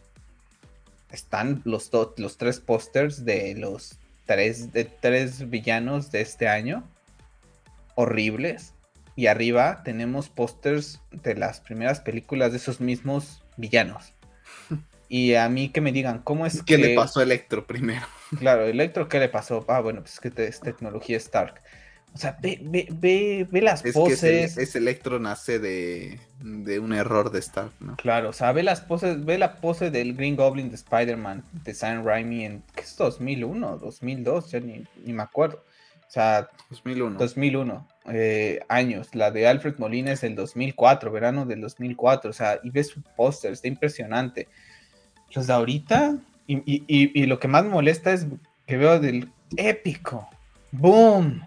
están los, los tres pósters de los tres, de tres villanos de este año. Horribles. Y arriba tenemos pósters de las primeras películas de esos mismos villanos. *laughs* Y a mí que me digan, ¿cómo es ¿Qué le pasó a Electro primero? Claro, Electro, ¿qué le pasó? Ah, bueno, pues es que es tecnología Stark. O sea, ve, ve, ve, ve las poses. es, Electro nace de, un error de Stark, ¿no? Claro, o sea, ve las poses, ve la pose del Green Goblin de Spider-Man, de Sam Raimi en, ¿qué es 2001? 2002, ya ni, me acuerdo. O sea, 2001. 2001 eh, años. La de Alfred Molina es del 2004, verano del 2004. O sea, y ves su póster, está impresionante los de ahorita, y, lo que más me molesta es que veo del épico, boom.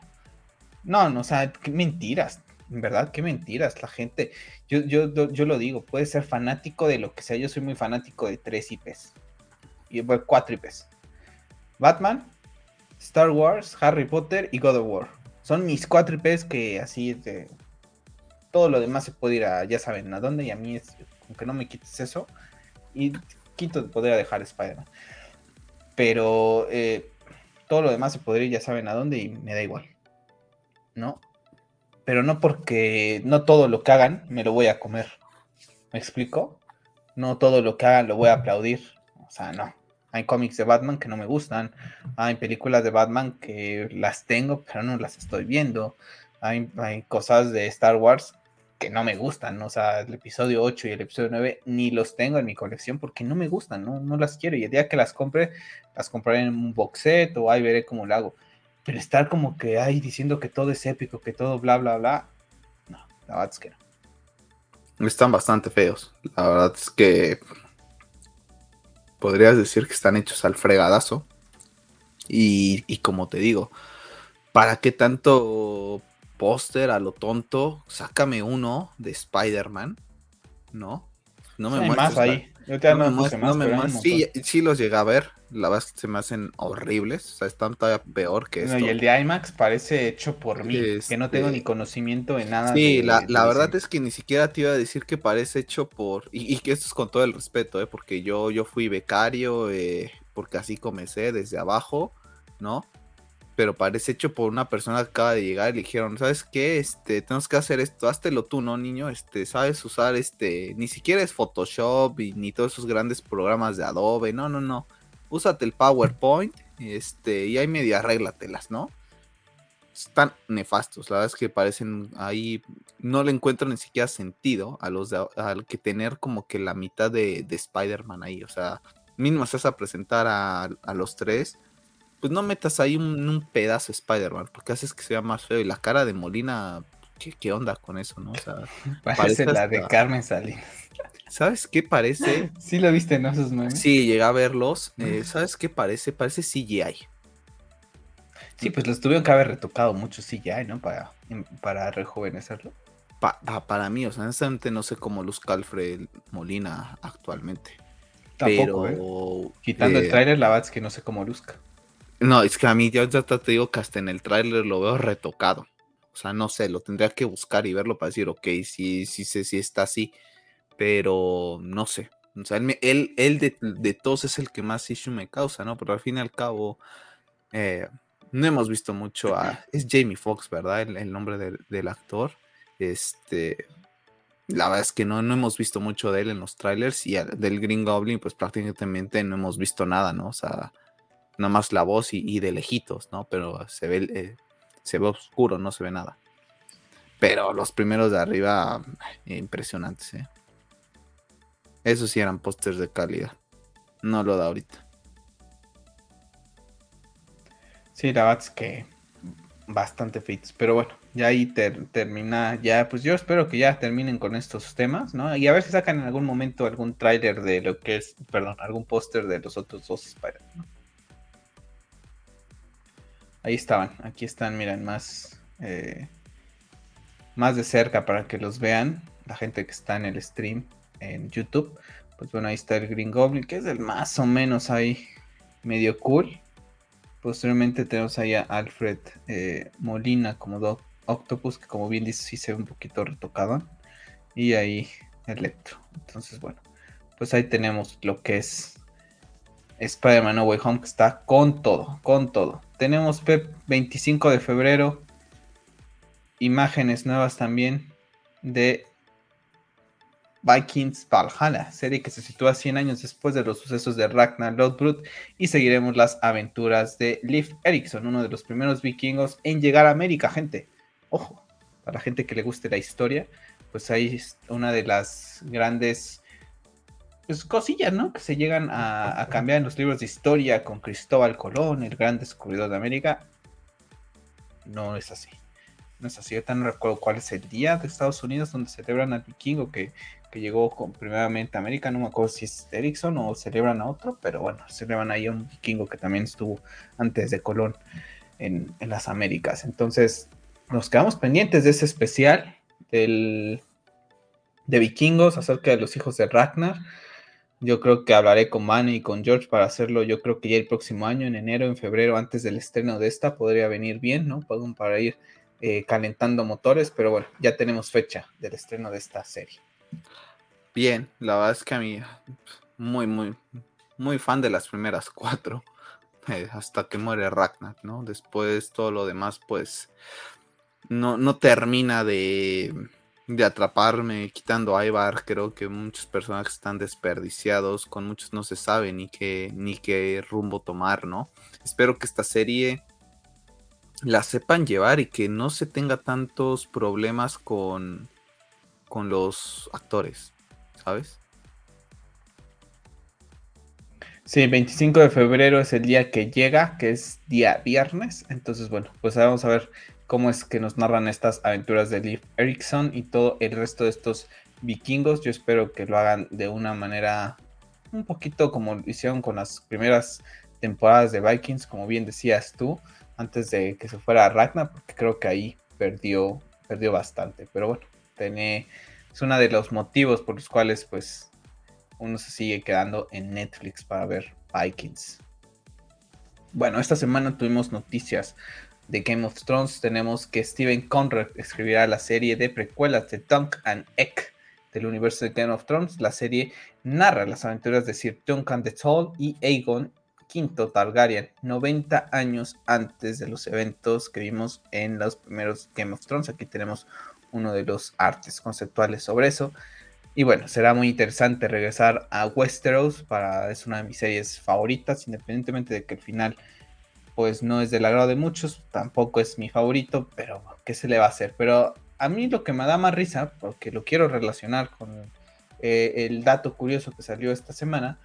No, no, o sea, qué mentiras, en verdad, qué mentiras. La gente, yo, yo, yo lo digo, puede ser fanático de lo que sea. Yo soy muy fanático de tres IPs, y cuatro IPs: Batman, Star Wars, Harry Potter y God of War. Son mis cuatro IPs que así de. Todo lo demás se puede ir a, ya saben, a dónde, y a mí es, aunque no me quites eso. Y quinto podría dejar Spider-Man. Pero eh, todo lo demás se podría, ya saben a dónde, y me da igual. ¿No? Pero no porque no todo lo que hagan me lo voy a comer. ¿Me explico? No todo lo que hagan lo voy a aplaudir. O sea, no. Hay cómics de Batman que no me gustan. Hay películas de Batman que las tengo, pero no las estoy viendo. Hay, cosas de Star Wars que no me gustan, o sea, el episodio 8 y el episodio 9 ni los tengo en mi colección porque no me gustan, no, no las quiero y el día que las compre, las compraré en un box set o ahí veré cómo lo hago. Pero estar como que ahí diciendo que todo es épico, que todo bla, bla, bla, no, la verdad es que no. Están bastante feos, la verdad es que podrías decir que están hechos al fregadazo. Y, y como te digo, ¿para qué tanto póster a lo tonto, sácame uno de Spider-Man, ¿no? No me muestres. Más ahí. Te no, me no me Sí, sí los llegué a ver. La verdad es que se me hacen horribles. O sea, están todavía peor que esto. y el de IMAX parece hecho por mí, que no tengo ni este, conocimiento de nada. Sí, la, la verdad es que ni siquiera te iba a decir que parece hecho por. Y, que esto es con todo el respeto, ¿eh? porque yo, yo fui becario, eh, porque así comencé desde abajo, ¿no? Pero parece hecho por una persona que acaba de llegar y le dijeron, ¿sabes qué? Este, tenemos que hacer esto, háztelo tú, ¿no, niño? Este, sabes usar este, ni siquiera es Photoshop y ni todos esos grandes programas de Adobe, no, no, no. Úsate el PowerPoint, este, y ahí medio arréglatelas, ¿no? Están nefastos, la verdad es que parecen ahí, no le encuentro ni siquiera sentido a los de, al que tener como que la mitad de, de Spider-Man ahí, o sea, mínimo estás a presentar a los tres pues no metas ahí un, pedazo Spider-Man, porque haces que sea más feo. Y la cara de Molina, ¿qué, onda con eso, no? O sea, *laughs* parece, la de Carmen Salinas. ¿Sabes qué parece? *laughs* Sí lo viste, ¿no? Esos memes. Sí, llegué a verlos. Eh, ¿Sabes qué parece? Parece CGI. Sí, pues los tuvieron que haber retocado mucho CGI, ¿no? Para, para rejuvenecerlo. para mí, o sea, honestamente no sé cómo luzca Alfred Molina actualmente. Tampoco, pero, ¿eh? Quitando el eh, tráiler, la verdad es que no sé cómo luzca. No, es que a mí ya, te digo que hasta en el tráiler lo veo retocado. O sea, no sé, lo tendría que buscar y verlo para decir, ok, sí, sí sé si está así, pero no sé. O sea, él, él, de, todos es el que más issue me causa, ¿no? Pero al fin y al cabo, eh, no hemos visto mucho a. Es Jamie Foxx, ¿verdad? El, nombre del, actor. Este. La verdad es que no, no hemos visto mucho de él en los trailers y del Green Goblin, pues prácticamente no hemos visto nada, ¿no? O sea, nada más la voz y, de lejitos, ¿no? Pero se ve, eh, se ve oscuro, no se ve nada. Pero los primeros de arriba, impresionantes, ¿eh? Esos sí eran pósters de calidad. No lo da ahorita. Sí, la verdad que bastante fits. Pero bueno, ya ahí termina. Ya, pues yo espero que ya terminen con estos temas, ¿no? Y a ver si sacan en algún momento algún tráiler de lo que es, perdón, algún póster de los otros dos Spider, Ahí estaban, aquí están, miren, más, eh, más de cerca para que los vean. La gente que está en el stream en YouTube. Pues bueno, ahí está el Green Goblin, que es el más o menos ahí medio cool. Posteriormente tenemos ahí a Alfred eh, Molina como Doc Octopus, que como bien dice, sí se ve un poquito retocado. Y ahí Electro. Entonces, bueno, pues ahí tenemos lo que es Spider-Man No Way Home, que está con todo, con todo. Tenemos Pep 25 de febrero. Imágenes nuevas también de Vikings Valhalla, serie que se sitúa 100 años después de los sucesos de Ragnar Lodbrok y seguiremos las aventuras de Leif Erikson, uno de los primeros vikingos en llegar a América, gente. Ojo, para la gente que le guste la historia, pues ahí es una de las grandes pues, cosillas, ¿no? Que se llegan a, a cambiar en los libros de historia con Cristóbal Colón, el gran descubridor de América. No es así no es así, yo tan recuerdo cuál es el día de Estados Unidos donde celebran al vikingo que, que llegó con, primeramente a América, no me acuerdo si es Erickson o celebran a otro, pero bueno, celebran ahí a un vikingo que también estuvo antes de Colón en, las Américas. Entonces, nos quedamos pendientes de ese especial del, de vikingos acerca de los hijos de Ragnar. Yo creo que hablaré con Manny y con George para hacerlo. Yo creo que ya el próximo año, en enero, en febrero, antes del estreno de esta, podría venir bien, ¿no? Para ir eh, calentando motores, pero bueno, ya tenemos fecha del estreno de esta serie. Bien, la verdad es que a mí muy, muy, muy fan de las primeras cuatro, *laughs* eh, hasta que muere Ragnar, ¿no? Después todo lo demás, pues, no, no termina de, de atraparme, quitando a Ivar, creo que muchos personajes están desperdiciados, con muchos no se sabe ni qué, ni qué rumbo tomar, ¿no? Espero que esta serie la sepan llevar y que no se tenga tantos problemas con, con los actores, ¿sabes? Sí, 25 de febrero es el día que llega, que es día viernes. Entonces, bueno, pues vamos a ver cómo es que nos narran estas aventuras de Leif Erikson y todo el resto de estos vikingos. Yo espero que lo hagan de una manera un poquito como lo hicieron con las primeras temporadas de Vikings, como bien decías tú antes de que se fuera a Ragnar, porque creo que ahí perdió, perdió bastante. Pero bueno, es uno de los motivos por los cuales pues uno se sigue quedando en Netflix para ver Vikings. Bueno, esta semana tuvimos noticias de Game of Thrones. Tenemos que Steven Conrad escribirá la serie de precuelas de Dunk and Egg del universo de Game of Thrones. La serie narra las aventuras de Sir Duncan the Tall y Aegon quinto Targaryen, 90 años antes de los eventos que vimos en los primeros Game of Thrones. Aquí tenemos uno de los artes conceptuales sobre eso. Y bueno, será muy interesante regresar a Westeros para es una de mis series favoritas, independientemente de que el final pues no es del agrado de muchos, tampoco es mi favorito, pero ¿qué se le va a hacer? Pero a mí lo que me da más risa, porque lo quiero relacionar con eh, el dato curioso que salió esta semana,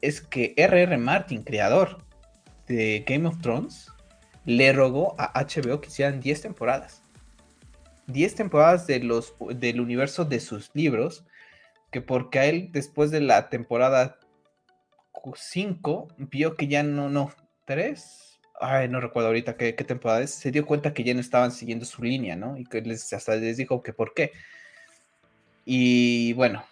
es que R.R. Martin, creador de Game of Thrones, le rogó a HBO que hicieran 10 temporadas. 10 temporadas de los, del universo de sus libros, que porque a él después de la temporada 5 vio que ya no, no, 3, ay, no recuerdo ahorita qué, qué, temporada es, se dio cuenta que ya no estaban siguiendo su línea, ¿no? Y que les, hasta les dijo que por qué. Y bueno,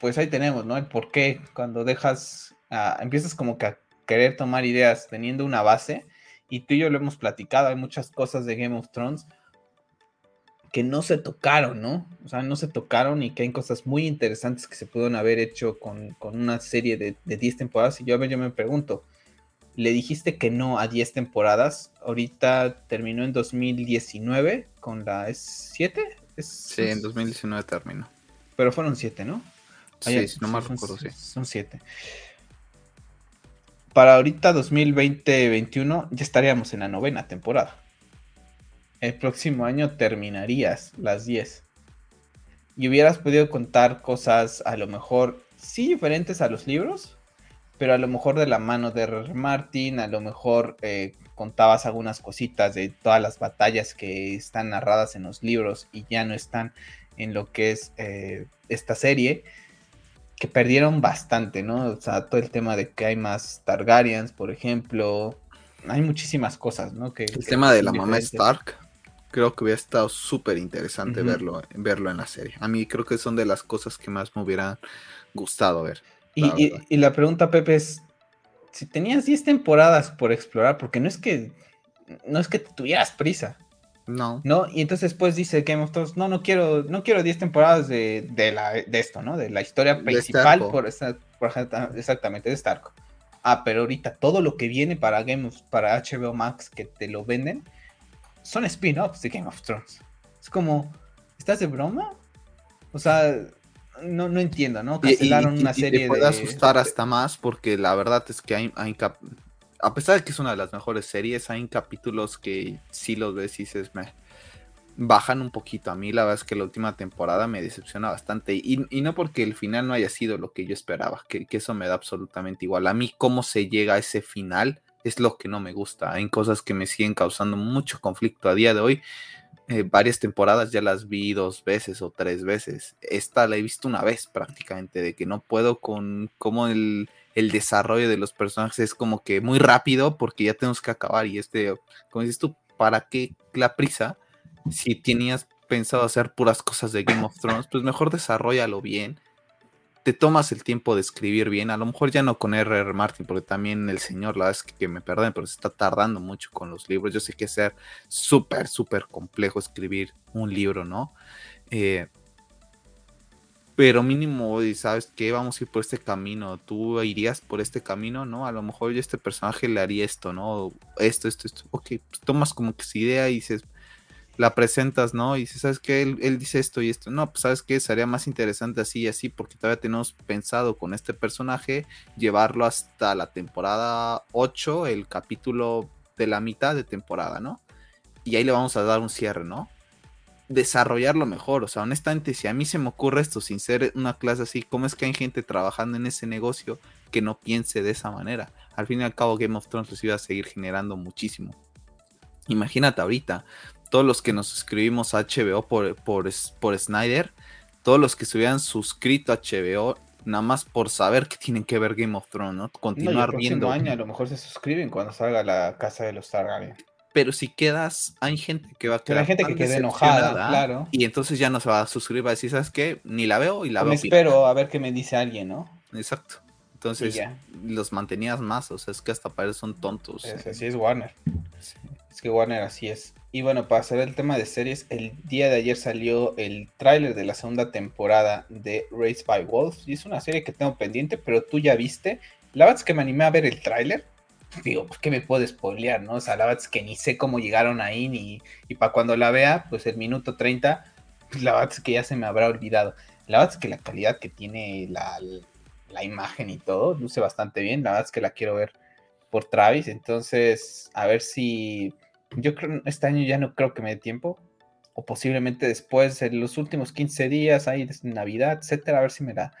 pues ahí tenemos, ¿no? El por qué cuando dejas empiezas como que a querer tomar ideas teniendo una base, y tú y yo lo hemos platicado, hay muchas cosas de Game of Thrones que no se tocaron, ¿no? O sea, no se tocaron y que hay cosas muy interesantes que se pudieron haber hecho con, una serie de, 10 temporadas. Y yo a ver, yo me pregunto, le dijiste que no a 10 temporadas. Ahorita terminó en 2019 con la 7. Sí, en 2019 terminó. Pero fueron 7, ¿no? Sí, no me recuerdo, sí. Son 7. Para ahorita 2020-21 ya estaríamos en la novena temporada. El próximo año terminarías las 10. Y hubieras podido contar cosas a lo mejor sí diferentes a los libros, pero a lo mejor de la mano de R. Martin, a lo mejor eh, contabas algunas cositas de todas las batallas que están narradas en los libros y ya no están en lo que es eh, esta serie, que perdieron bastante, ¿no? O sea, todo el tema de que hay más Targaryens, por ejemplo, hay muchísimas cosas, ¿no? Que, el tema de la mamá Stark, creo que hubiera estado súper interesante verlo, verlo en la serie. A mí creo que son de las cosas que más me hubieran gustado ver. Y la, pregunta, Pepe, es, si tenías 10 temporadas por explorar, porque no es que no es que tuvieras prisa. No. ¿No? Y entonces después dice Game of Thrones, no, no quiero, no quiero 10 temporadas de, la, de esto, ¿no? De la historia principal por, exactamente, de Stark. Ah, pero ahorita todo lo que viene para Game of, para HBO Max que te lo venden son spin-offs de Game of Thrones. Es como, ¿estás de broma? O sea, no, no entiendo, ¿no? Cancelaron una serie te puede asustar hasta más porque la verdad es que hay, a pesar de que es una de las mejores series, hay capítulos que sí los ves y dices, me bajan un poquito. A mí la verdad es que la última temporada me decepciona bastante. Y, no porque el final no haya sido lo que yo esperaba, que, que, eso me da absolutamente igual. A mí cómo se llega a ese final es lo que no me gusta. Hay cosas que me siguen causando mucho conflicto a día de hoy. Eh, varias temporadas ya las vi dos veces o tres veces. Esta la he visto una vez prácticamente, de que no puedo con cómo el, desarrollo de los personajes es como que muy rápido porque ya tenemos que acabar. Y este, como dices tú, ¿para qué la prisa? Si tenías pensado hacer puras cosas de Game of Thrones, pues mejor desarrollalo bien te tomas el tiempo de escribir bien, a lo mejor ya no con R.R. Martin, porque también el señor, la verdad es que, me perdonen, pero se está tardando mucho con los libros. Yo sé que es súper, súper complejo escribir un libro, ¿no? Eh, pero mínimo, ¿sabes qué? Vamos a ir por este camino. Tú irías por este camino, ¿no? A lo mejor yo este personaje le haría esto, ¿no? Esto, esto, esto. Ok, pues tomas como que esa idea y dices, la presentas, ¿no? Y dices, ¿sabes qué? Él, dice esto y esto. No, pues sabes qué, sería más interesante así y así, porque todavía tenemos pensado con este personaje llevarlo hasta la temporada 8, el capítulo de la mitad de temporada, ¿no? Y ahí le vamos a dar un cierre, ¿no? Desarrollarlo mejor, o sea, honestamente, si a mí se me ocurre esto sin ser una clase así, ¿cómo es que hay gente trabajando en ese negocio que no piense de esa manera? Al fin y al cabo, Game of Thrones iba a seguir generando muchísimo. Imagínate ahorita, todos los que nos suscribimos a HBO por, por, por Snyder, todos los que se hubieran suscrito a HBO, nada más por saber que tienen que ver Game of Thrones, ¿no? Continuar viendo. año a lo mejor se suscriben cuando salga la casa de los Targaryen. Pero si quedas, hay gente que va a quedar. Hay gente que quede enojada, claro. Y entonces ya no se va a suscribir, va a decir, ¿sabes qué? Ni la veo y la veo. Me espero a ver qué me dice alguien, ¿no? Exacto. Entonces los mantenías más, o sea, es que hasta para son tontos. Es, así es Warner. Es que Warner así es. Y bueno, para hacer el tema de series, el día de ayer salió el tráiler de la segunda temporada de Race by Wolves. Y es una serie que tengo pendiente, pero tú ya viste. La verdad es que me animé a ver el tráiler. *laughs* Digo, ¿por qué me puedo spoilear, no? O sea, la verdad es que ni sé cómo llegaron ahí, ni... Y para cuando la vea, pues el minuto 30, pues la verdad es que ya se me habrá olvidado. La verdad es que la calidad que tiene la, la imagen y todo, luce bastante bien. La verdad es que la quiero ver por Travis. Entonces, a ver si yo creo este año ya no creo que me dé tiempo. O posiblemente después, en los últimos 15 días, ahí de Navidad, etcétera, a ver si me la,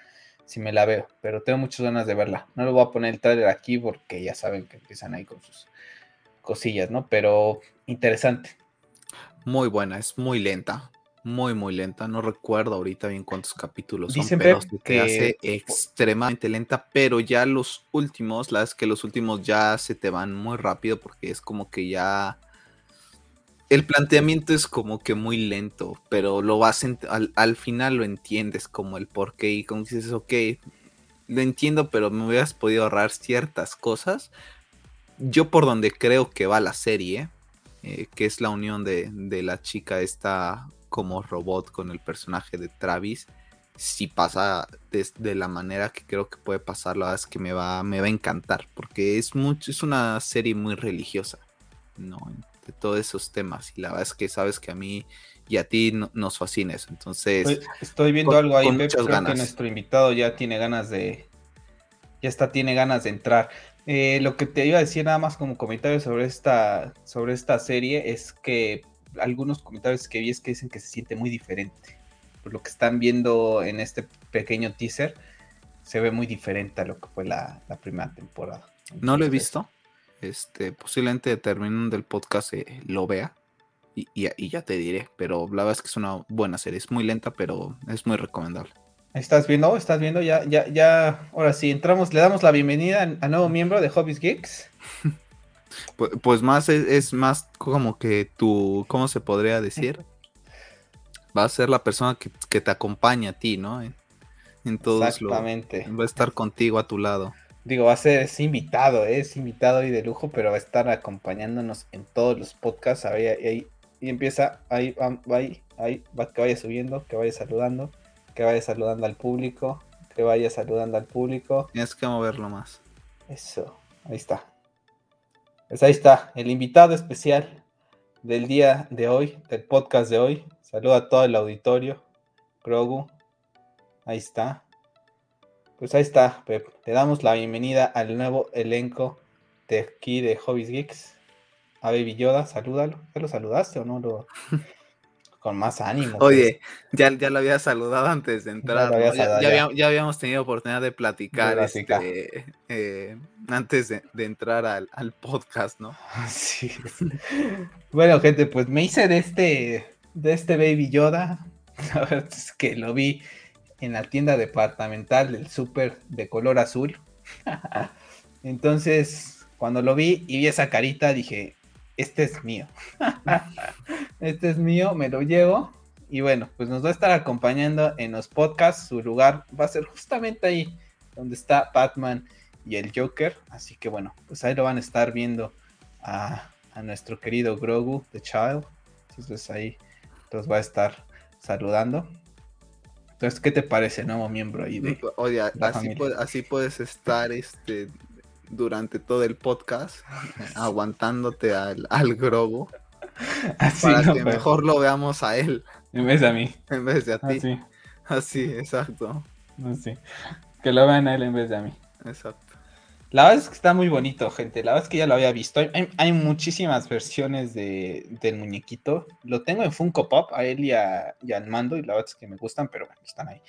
si me la veo. Pero tengo muchas ganas de verla. No le voy a poner el trailer aquí porque ya saben que empiezan ahí con sus cosillas, ¿no? Pero interesante. Muy buena, es muy lenta. Muy, muy lenta. No recuerdo ahorita bien cuántos capítulos son, pero se que... hace extremadamente lenta. Pero ya los últimos, la es que los últimos ya se te van muy rápido porque es como que ya el planteamiento es como que muy lento, pero lo vas al, al, final lo entiendes como el por qué y como dices, ok, lo entiendo, pero me hubieras podido ahorrar ciertas cosas. Yo por donde creo que va la serie, eh, que es la unión de, de, la chica esta como robot con el personaje de Travis, si pasa de, la manera que creo que puede pasar, la verdad es que me va, me va a encantar, porque es, mucho, es una serie muy religiosa, ¿no? De todos esos temas, y la verdad es que sabes que a mí y a ti nos fascina eso, entonces... Estoy, viendo algo ahí, Pep, creo que nuestro invitado ya tiene ganas de... Ya está, tiene ganas de entrar. Eh, lo que te iba a decir nada más como comentario sobre esta, sobre esta serie es que algunos comentarios que vi es que dicen que se siente muy diferente por lo que están viendo en este pequeño teaser, se ve muy diferente a lo que fue la, primera temporada. no lo he visto. Este, posiblemente terminando el podcast eh, lo vea y, ya te diré. Pero la verdad es que es una buena serie. Es muy lenta, pero es muy recomendable. ¿Estás viendo? ¿Estás viendo? Ya, ya, ya. Ahora sí, entramos, le damos la bienvenida a nuevo miembro de Hobbies Geeks. *laughs* pues, pues, más es, es, más como que tu, ¿cómo se podría decir? *laughs* va a ser la persona que, te acompaña a ti, ¿no? En, en todos Exactamente. va a estar contigo a tu lado. Digo, va a ser, es invitado, ¿eh? es invitado y de lujo, pero va a estar acompañándonos en todos los podcasts. Ahí, ahí, y empieza, ahí, ahí, ahí, va, que vaya subiendo, que vaya saludando, que vaya saludando al público, que vaya saludando al público. Tienes que moverlo más. Eso, ahí está. Pues ahí está, el invitado especial del día de hoy, del podcast de hoy, Saluda a todo el auditorio. Grogu. Ahí está. Pues ahí está, Pep. Le damos la bienvenida al nuevo elenco de aquí de Hobbies Geeks. A Baby Yoda, salúdalo. ¿Ya lo saludaste o no? Lo... *laughs* Con más ánimo. Pues. Oye, ya, ya lo había saludado antes de entrar. Ya, habíamos, tenido oportunidad de platicar, este, eh, antes de, entrar al, al, podcast, ¿no? *laughs* Sí. bueno, gente, pues me hice de este de este Baby Yoda. *laughs* La verdad es que lo vi en la tienda departamental del súper de color azul. *laughs* Entonces, cuando lo vi y vi esa carita, dije, este es mío. *laughs* este es mío, me lo llevo. Y bueno, pues nos va a estar acompañando en los podcasts. Su lugar va a ser justamente ahí donde está Batman y el Joker. Así que bueno, pues ahí lo van a estar viendo a, a nuestro querido Grogu, The Child. Entonces ahí los va a estar saludando. Entonces, ¿qué te parece, nuevo miembro ahí de Oye, así, puedes estar este durante todo el podcast *laughs* aguantándote al, al Grogu. *laughs* Así, para que mejor lo veamos a él. En vez de a mí. En vez de a ti. Así, así exacto. Así. que lo vean a él en vez de a mí. Exacto la verdad es que está muy bonito, gente. La verdad es que ya lo había visto. Hay, muchísimas versiones de, del muñequito. Lo tengo en Funko Pop, a él y, a, al mando, y la verdad es que me gustan, pero bueno, están ahí.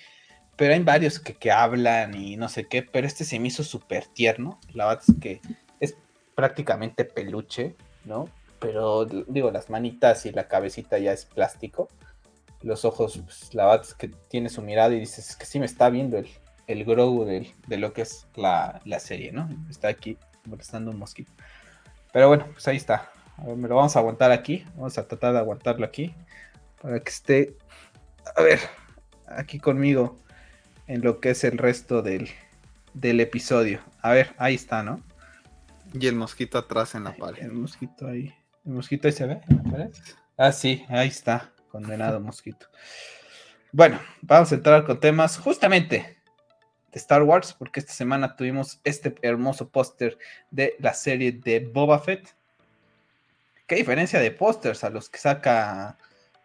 Pero hay varios que, que hablan y no sé qué, pero este se me hizo súper tierno. La verdad es que es prácticamente peluche, ¿no? Pero digo, las manitas y la cabecita ya es plástico. Los ojos, pues, la verdad es que tiene su mirada y dices, es que sí me está viendo el, el Grogu de, de lo que es la, serie, ¿no? Está aquí molestando un mosquito. Pero bueno, pues ahí está. A ver, me lo vamos a aguantar aquí. Vamos a tratar de aguantarlo aquí. Para que esté, a ver, aquí conmigo en lo que es el resto del, del episodio. A ver, ahí está, ¿no? Y el mosquito atrás en la pared. El mosquito ahí. ¿El mosquito ahí se ve Ah, sí, ahí está. Condenado *laughs* mosquito. Bueno, vamos a entrar con temas. Justamente, de Star Wars, porque esta semana tuvimos este hermoso póster de la serie de Boba Fett. Qué diferencia de pósters a los que saca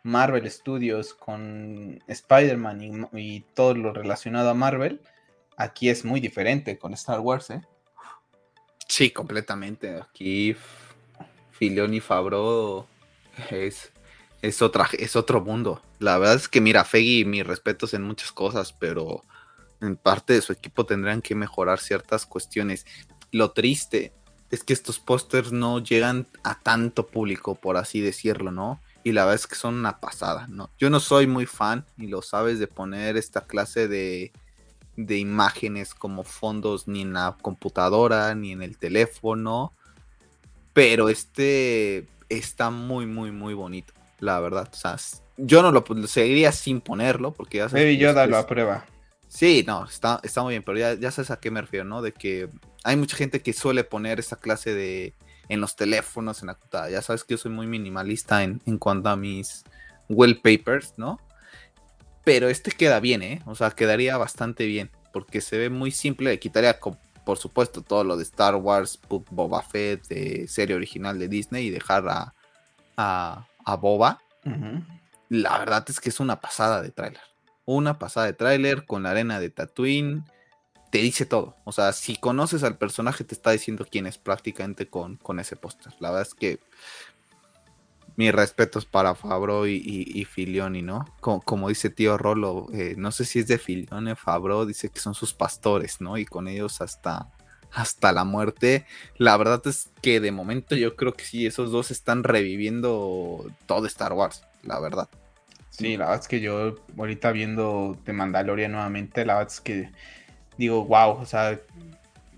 Marvel Studios con Spider-Man y, todo lo relacionado a Marvel. Aquí es muy diferente con Star Wars, ¿eh? Sí, completamente. Aquí Filoni Fabro es, es, es otro mundo. La verdad es que, mira, Feggy, mis respetos en muchas cosas, pero en parte de su equipo tendrán que mejorar ciertas cuestiones. Lo triste es que estos pósters no llegan a tanto público, por así decirlo, ¿no? Y la verdad es que son una pasada, ¿no? Yo no soy muy fan, y lo sabes, de poner esta clase de, de imágenes como fondos ni en la computadora, ni en el teléfono. Pero este está muy, muy, muy bonito, la verdad. O sea, yo no lo seguiría sin ponerlo, porque ya sabes. Baby Yoda lo aprueba. Sí, no, está, está muy bien, pero ya, ya sabes a qué me refiero, ¿no? De que hay mucha gente que suele poner esa clase de en los teléfonos, en la computadora. Ya sabes que yo soy muy minimalista en, en cuanto a mis wallpapers, ¿no? pero este queda bien, ¿eh? O sea, quedaría bastante bien, porque se ve muy simple, le quitaría, por supuesto, todo lo de Star Wars, Boba Fett, de serie original de Disney y dejar a, a, Boba. La verdad es que es una pasada de tráiler. Una pasada de tráiler con la arena de Tatooine. Te dice todo. O sea, si conoces al personaje, te está diciendo quién es prácticamente con, con ese póster. La verdad es que mis respetos para Fabro y, y, Filioni, ¿no? Como, dice tío Rolo, eh, no sé si es de Filioni o Fabro, dice que son sus pastores, ¿no? Y con ellos hasta, hasta la muerte. La verdad es que de momento yo creo que sí, esos dos están reviviendo todo Star Wars, la verdad. Sí, la verdad es que yo ahorita viendo The Mandalorian nuevamente, la verdad es que digo, wow, o sea,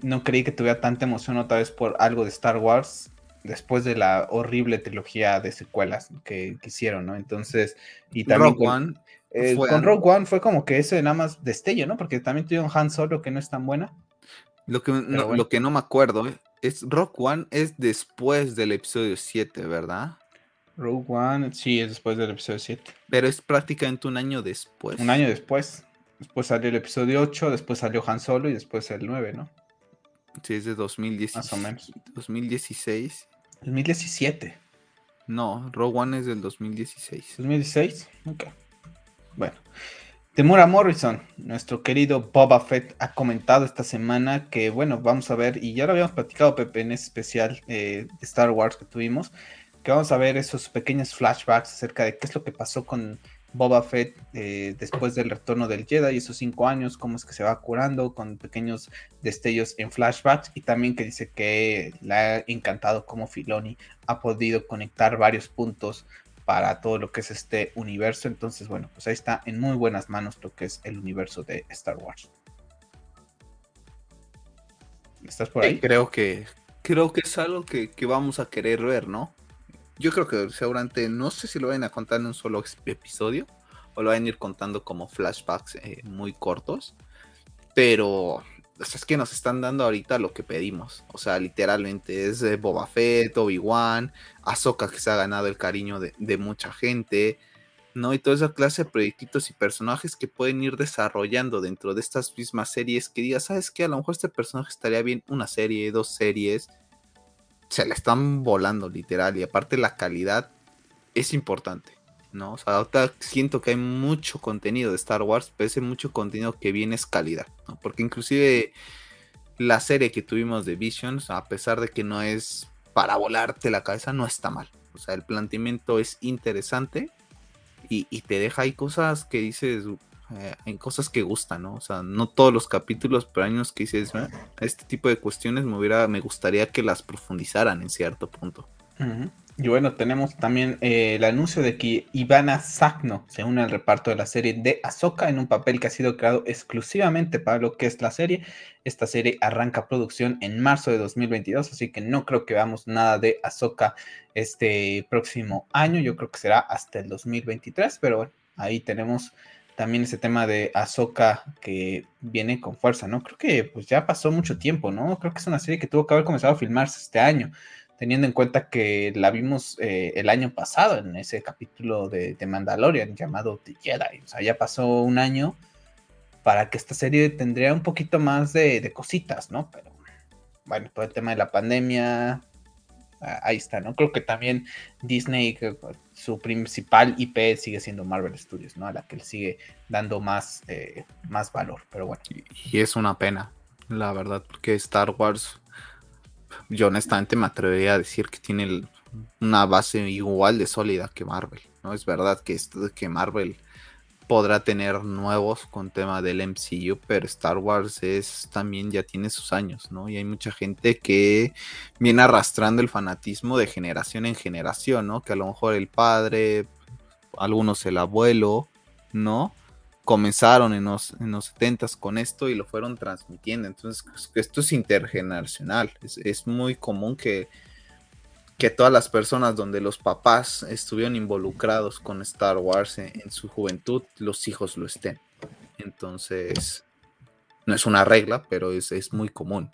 no creí que tuviera tanta emoción otra vez por algo de Star Wars después de la horrible trilogía de secuelas que, hicieron, ¿no? Entonces, y también Rogue One eh, con Rogue One fue como que ese nada más destello, ¿no? Porque también tuvieron Han Solo que no es tan buena. Lo que, no, lo que no me acuerdo es Rogue One es después del episodio 7, ¿verdad? Rogue One, sí, es después del episodio 7. Pero es prácticamente un año después. Un año después. Después salió el episodio 8, después salió Han Solo y después el 9, ¿no? Sí, es de 2016. Más o menos. 2016. 2017. No, Rogue One es del 2016. ¿2016? Ok. Bueno. Temura Morrison, nuestro querido Boba Fett, ha comentado esta semana que, bueno, vamos a ver, y ya lo habíamos platicado, Pepe, en ese especial eh, de Star Wars que tuvimos, que vamos a ver esos pequeños flashbacks acerca de qué es lo que pasó con Boba Fett eh, después del retorno del Jedi, esos cinco años, cómo es que se va curando con pequeños destellos en flashbacks y también que dice que le ha encantado cómo Filoni ha podido conectar varios puntos para todo lo que es este universo. Entonces, bueno, pues ahí está en muy buenas manos lo que es el universo de Star Wars. ¿Estás por ahí? creo que creo que es algo que, que vamos a querer ver, ¿no? Yo creo que seguramente, no sé si lo van a contar en un solo episodio o lo van a ir contando como flashbacks eh, muy cortos, pero es que nos están dando ahorita lo que pedimos. O sea, literalmente es Boba Fett, Obi-Wan, Ahsoka que se ha ganado el cariño de, mucha gente, ¿no? Y toda esa clase de proyectitos y personajes que pueden ir desarrollando dentro de estas mismas series que digas, ¿sabes qué? A lo mejor este personaje estaría bien una serie, dos series, se la están volando literal y aparte la calidad es importante, ¿no? O sea, ahorita siento que hay mucho contenido de Star Wars, pero ese mucho contenido que viene es calidad, ¿no? Porque inclusive la serie que tuvimos de Visions, a pesar de que no es para volarte la cabeza, no está mal. O sea, el planteamiento es interesante y, y te deja ahí cosas que dices, eh, en cosas que gustan, ¿no? O sea, no todos los capítulos, pero años que dices, ah, este tipo de cuestiones me hubiera, me gustaría que las profundizaran en cierto punto. Y bueno, tenemos también eh, el anuncio de que Ivana Sagno se une al reparto de la serie de Ahsoka en un papel que ha sido creado exclusivamente para lo que es la serie. Esta serie arranca producción en marzo de 2022, así que no creo que veamos nada de Ahsoka este próximo año. Yo creo que será hasta el 2023, pero bueno, ahí tenemos también ese tema de Ahsoka que viene con fuerza, ¿no? Creo que pues ya pasó mucho tiempo, ¿no? Creo que es una serie que tuvo que haber comenzado a filmarse este año, teniendo en cuenta que la vimos eh, el año pasado en ese capítulo de, Mandalorian llamado The Jedi. O sea, ya pasó un año para que esta serie tendría un poquito más de, de cositas, ¿no? Pero bueno, todo el tema de la pandemia, ahí está, ¿no? Creo que también Disney, su principal IP sigue siendo Marvel Studios, ¿no? A la que le sigue dando más, eh, más valor, pero bueno. Y es una pena, la verdad, porque Star Wars, yo honestamente me atrevería a decir que tiene una base igual de sólida que Marvel, ¿no? Es verdad que, que Marvel podrá tener nuevos con tema del MCU, pero Star Wars es también ya tiene sus años, ¿no? Y hay mucha gente que viene arrastrando el fanatismo de generación en generación, ¿no? Que a lo mejor el padre, algunos el abuelo, ¿no? Comenzaron en los, en los 70 con esto y lo fueron transmitiendo. Entonces, pues, esto es intergeneracional. es muy común que que todas las personas donde los papás estuvieron involucrados con Star Wars en, su juventud, los hijos lo estén. Entonces, no es una regla, pero es, muy común.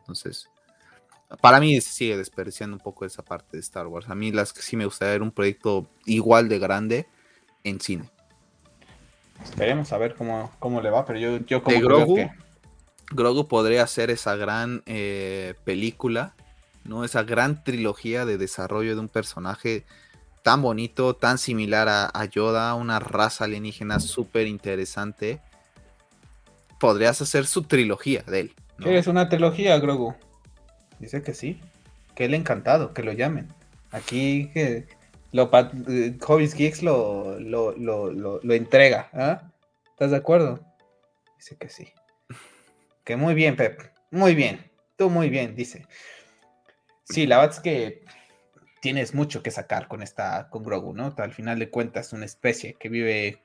Entonces, para mí sigue desperdiciando un poco esa parte de Star Wars. A mí las que sí me gustaría ver un proyecto igual de grande en cine. Esperemos a ver cómo, cómo le va, pero yo, yo como de Grogu, Grogu podría ser esa gran eh, película, ¿no? Esa gran trilogía de desarrollo de un personaje tan bonito, tan similar a, Yoda, una raza alienígena súper interesante. Podrías hacer su trilogía de él. ¿no? ¿Quieres una trilogía, Grogu? Dice que sí. Que él encantado, que lo llamen. Aquí que lo, eh, Hobbies Geeks lo, lo, lo, entrega. ¿ah? ¿Estás de acuerdo? Dice que sí. Que muy bien, Pep. Muy bien. Tú muy bien, dice. Sí, la verdad es que tienes mucho que sacar con esta, con Grogu, ¿no? Al final de cuentas, una especie que vive,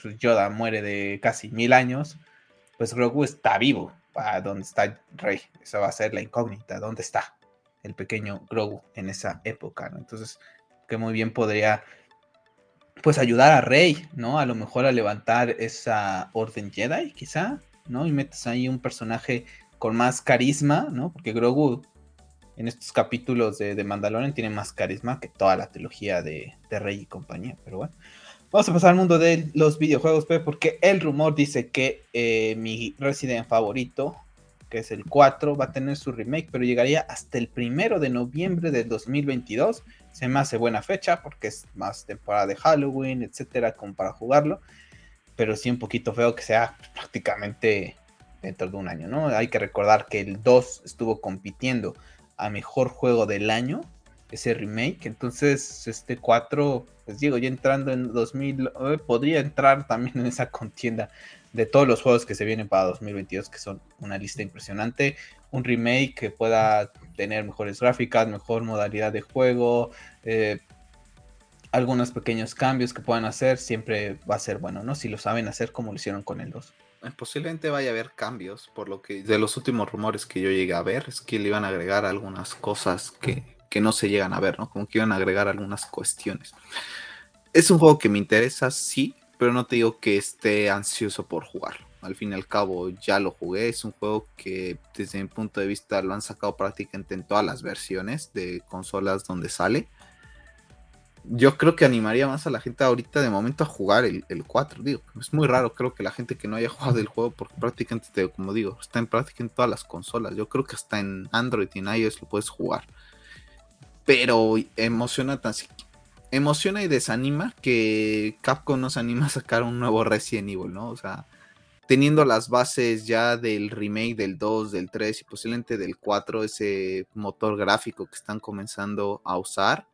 pues Yoda muere de casi mil años, pues Grogu está vivo. ¿A dónde está Rey? Esa va a ser la incógnita. ¿Dónde está el pequeño Grogu en esa época? ¿no? Entonces, que muy bien podría, pues, ayudar a Rey, ¿no? A lo mejor a levantar esa orden Jedi, quizá, ¿no? Y metes ahí un personaje con más carisma, ¿no? Porque Grogu en estos capítulos de, de, Mandalorian tiene más carisma que toda la trilogía de, Rey y compañía. Pero bueno, vamos a pasar al mundo de los videojuegos, porque el rumor dice que eh, mi Resident favorito, que es el 4, va a tener su remake, pero llegaría hasta el primero de noviembre del 2022. Se me hace buena fecha porque es más temporada de Halloween, etcétera, como para jugarlo. Pero sí un poquito feo que sea prácticamente dentro de un año, ¿no? Hay que recordar que el 2 estuvo compitiendo a mejor juego del año, ese remake. Entonces, este 4, pues digo, ya entrando en 2000, eh, podría entrar también en esa contienda de todos los juegos que se vienen para 2022, que son una lista impresionante. Un remake que pueda tener mejores gráficas, mejor modalidad de juego, eh, algunos pequeños cambios que puedan hacer, siempre va a ser bueno, ¿no? Si lo saben hacer como lo hicieron con el 2. Eh, posiblemente vaya a haber cambios, por lo que de los últimos rumores que yo llegué a ver es que le iban a agregar algunas cosas que, no se llegan a ver, ¿no? Como que iban a agregar algunas cuestiones. Es un juego que me interesa, sí, pero no te digo que esté ansioso por jugarlo. Al fin y al cabo ya lo jugué, es un juego que desde mi punto de vista lo han sacado prácticamente en todas las versiones de consolas donde sale yo creo que animaría más a la gente ahorita de momento a jugar el, 4. Digo, es muy raro, creo que la gente que no haya *laughs* jugado el juego, porque prácticamente, como digo, está en práctica en todas las consolas. Yo creo que hasta en Android y en iOS lo puedes jugar. Pero emociona tan emociona y desanima que Capcom nos anima a sacar un nuevo Resident Evil, ¿no? O sea, teniendo las bases ya del remake del 2, del 3 y posiblemente del 4, ese motor gráfico que están comenzando a usar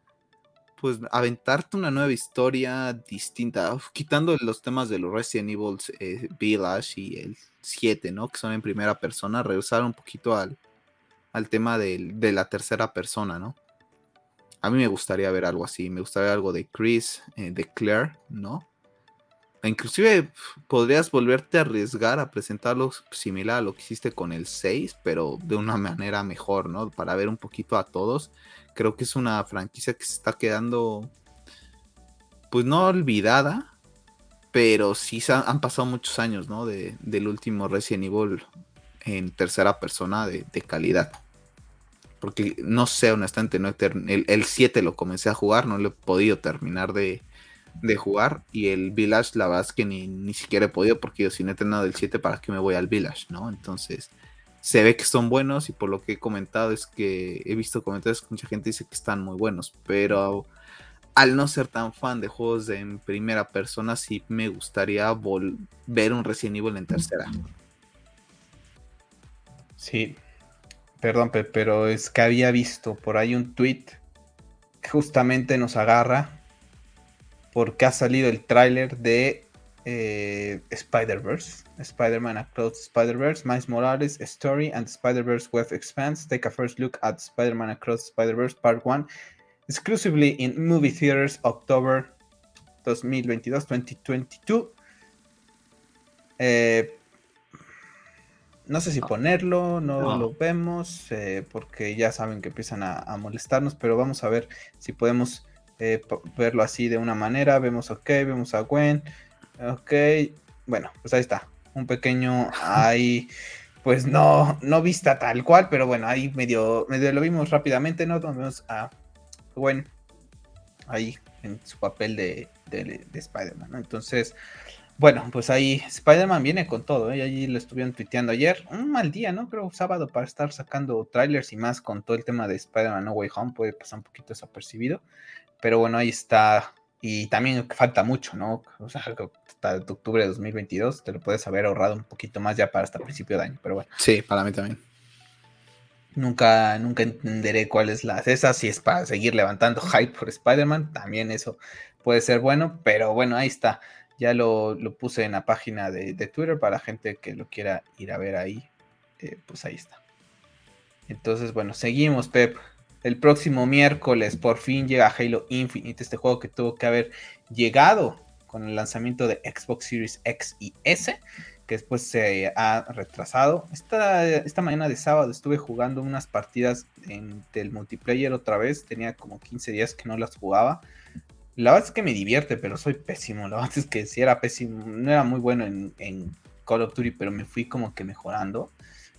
pues aventarte una nueva historia distinta, quitando los temas de los Resident Evil eh, Village y el 7, ¿no? Que son en primera persona, regresar un poquito al, al tema de, la tercera persona, ¿no? A mí me gustaría ver algo así, me gustaría algo de Chris, eh, de Claire, ¿no? E inclusive podrías volverte a arriesgar a presentarlo similar a lo que hiciste con el 6, pero de una manera mejor, ¿no? Para ver un poquito a todos creo que es una franquicia que se está quedando, pues no olvidada, pero sí han pasado muchos años, ¿no? De, del último Resident Evil en tercera persona de, calidad. Porque no sé, honestamente, no el, el 7 lo comencé a jugar, no lo he podido terminar de, de jugar. Y el Village, la verdad es que ni, ni siquiera he podido, porque yo si no he terminado del 7, ¿para qué me voy al Village, no? Entonces, se ve que son buenos y por lo que he comentado es que he visto comentarios que mucha gente dice que están muy buenos, pero al no ser tan fan de juegos en primera persona, sí me gustaría ver un Resident Evil en tercera. Sí, perdón, pero es que había visto por ahí un tweet que justamente nos agarra porque ha salido el tráiler de eh, Spider-Verse, Spider-Man Across Spider-Verse, Miles Morales, Story, and Spider-Verse Web Expanse. Take a first look at Spider-Man Across Spider-Verse Part 1, exclusively in movie theaters October 2022-2022. Eh, no sé si ponerlo, no, lo vemos, eh, porque ya saben que empiezan a, molestarnos, pero vamos a ver si podemos verlo así de una manera. Vemos ok, vemos a Gwen. Ok, bueno, pues ahí está. Un pequeño ahí, pues no, no vista tal cual, pero bueno, ahí medio, medio lo vimos rápidamente, ¿no? Vemos a Gwen ahí en su papel de, de, Spider-Man, ¿no? Entonces, bueno, pues ahí Spider-Man viene con todo, ¿eh? Allí lo estuvieron tuiteando ayer. Un mal día, ¿no? Creo sábado para estar sacando trailers y más con todo el tema de Spider-Man No Way Home. Puede pasar un poquito desapercibido. Pero bueno, ahí está. Y también falta mucho, ¿no? O sea, hasta octubre de 2022 te lo puedes haber ahorrado un poquito más ya para hasta principio de año. Pero bueno. Sí, para mí también. Nunca, nunca entenderé cuál es la esa, si es para seguir levantando hype por Spider-Man, también eso puede ser bueno, pero bueno, ahí está. Ya lo, puse en la página de, Twitter para la gente que lo quiera ir a ver ahí. Eh, pues ahí está. Entonces, bueno, seguimos, Pep. El próximo miércoles por fin llega Halo Infinite, este juego que tuvo que haber llegado con el lanzamiento de Xbox Series X y S, que después se ha retrasado. Esta, esta mañana de sábado estuve jugando unas partidas en, del multiplayer otra vez, tenía como 15 días que no las jugaba. La verdad es que me divierte, pero soy pésimo. La verdad es que sí era pésimo. No era muy bueno en, Call of Duty, pero me fui como que mejorando.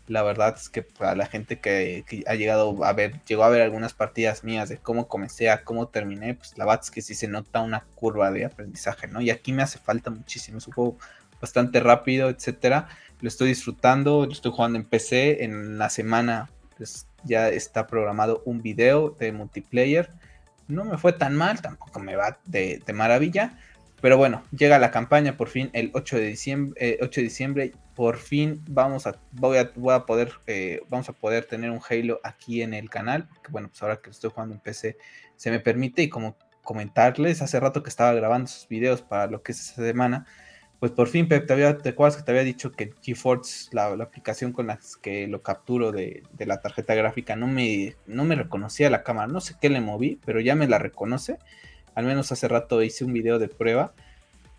La verdad es que para la gente que, ha llegado a ver, llegó a ver algunas partidas mías de cómo comencé a cómo terminé, pues la verdad es que sí se nota una curva de aprendizaje, ¿no? Y aquí me hace falta muchísimo. Es un juego bastante rápido, etcétera. Lo estoy disfrutando, lo estoy jugando en PC. En la semana pues, ya está programado un video de multiplayer no me fue tan mal, tampoco me va de, maravilla. Pero bueno, llega la campaña por fin el 8 de diciembre. 8 eh, de diciembre por fin vamos a, voy a, voy a poder, eh, vamos a poder tener un Halo aquí en el canal. Bueno, pues ahora que estoy jugando en PC se me permite. Y como comentarles, hace rato que estaba grabando esos videos para lo que es esa semana pues por fin, Pep, te, había, te acuerdas que te había dicho que GeForce, la, la aplicación con la que lo capturo de, la tarjeta gráfica, no me, no me reconocía la cámara. No sé qué le moví, pero ya me la reconoce. Al menos hace rato hice un video de prueba.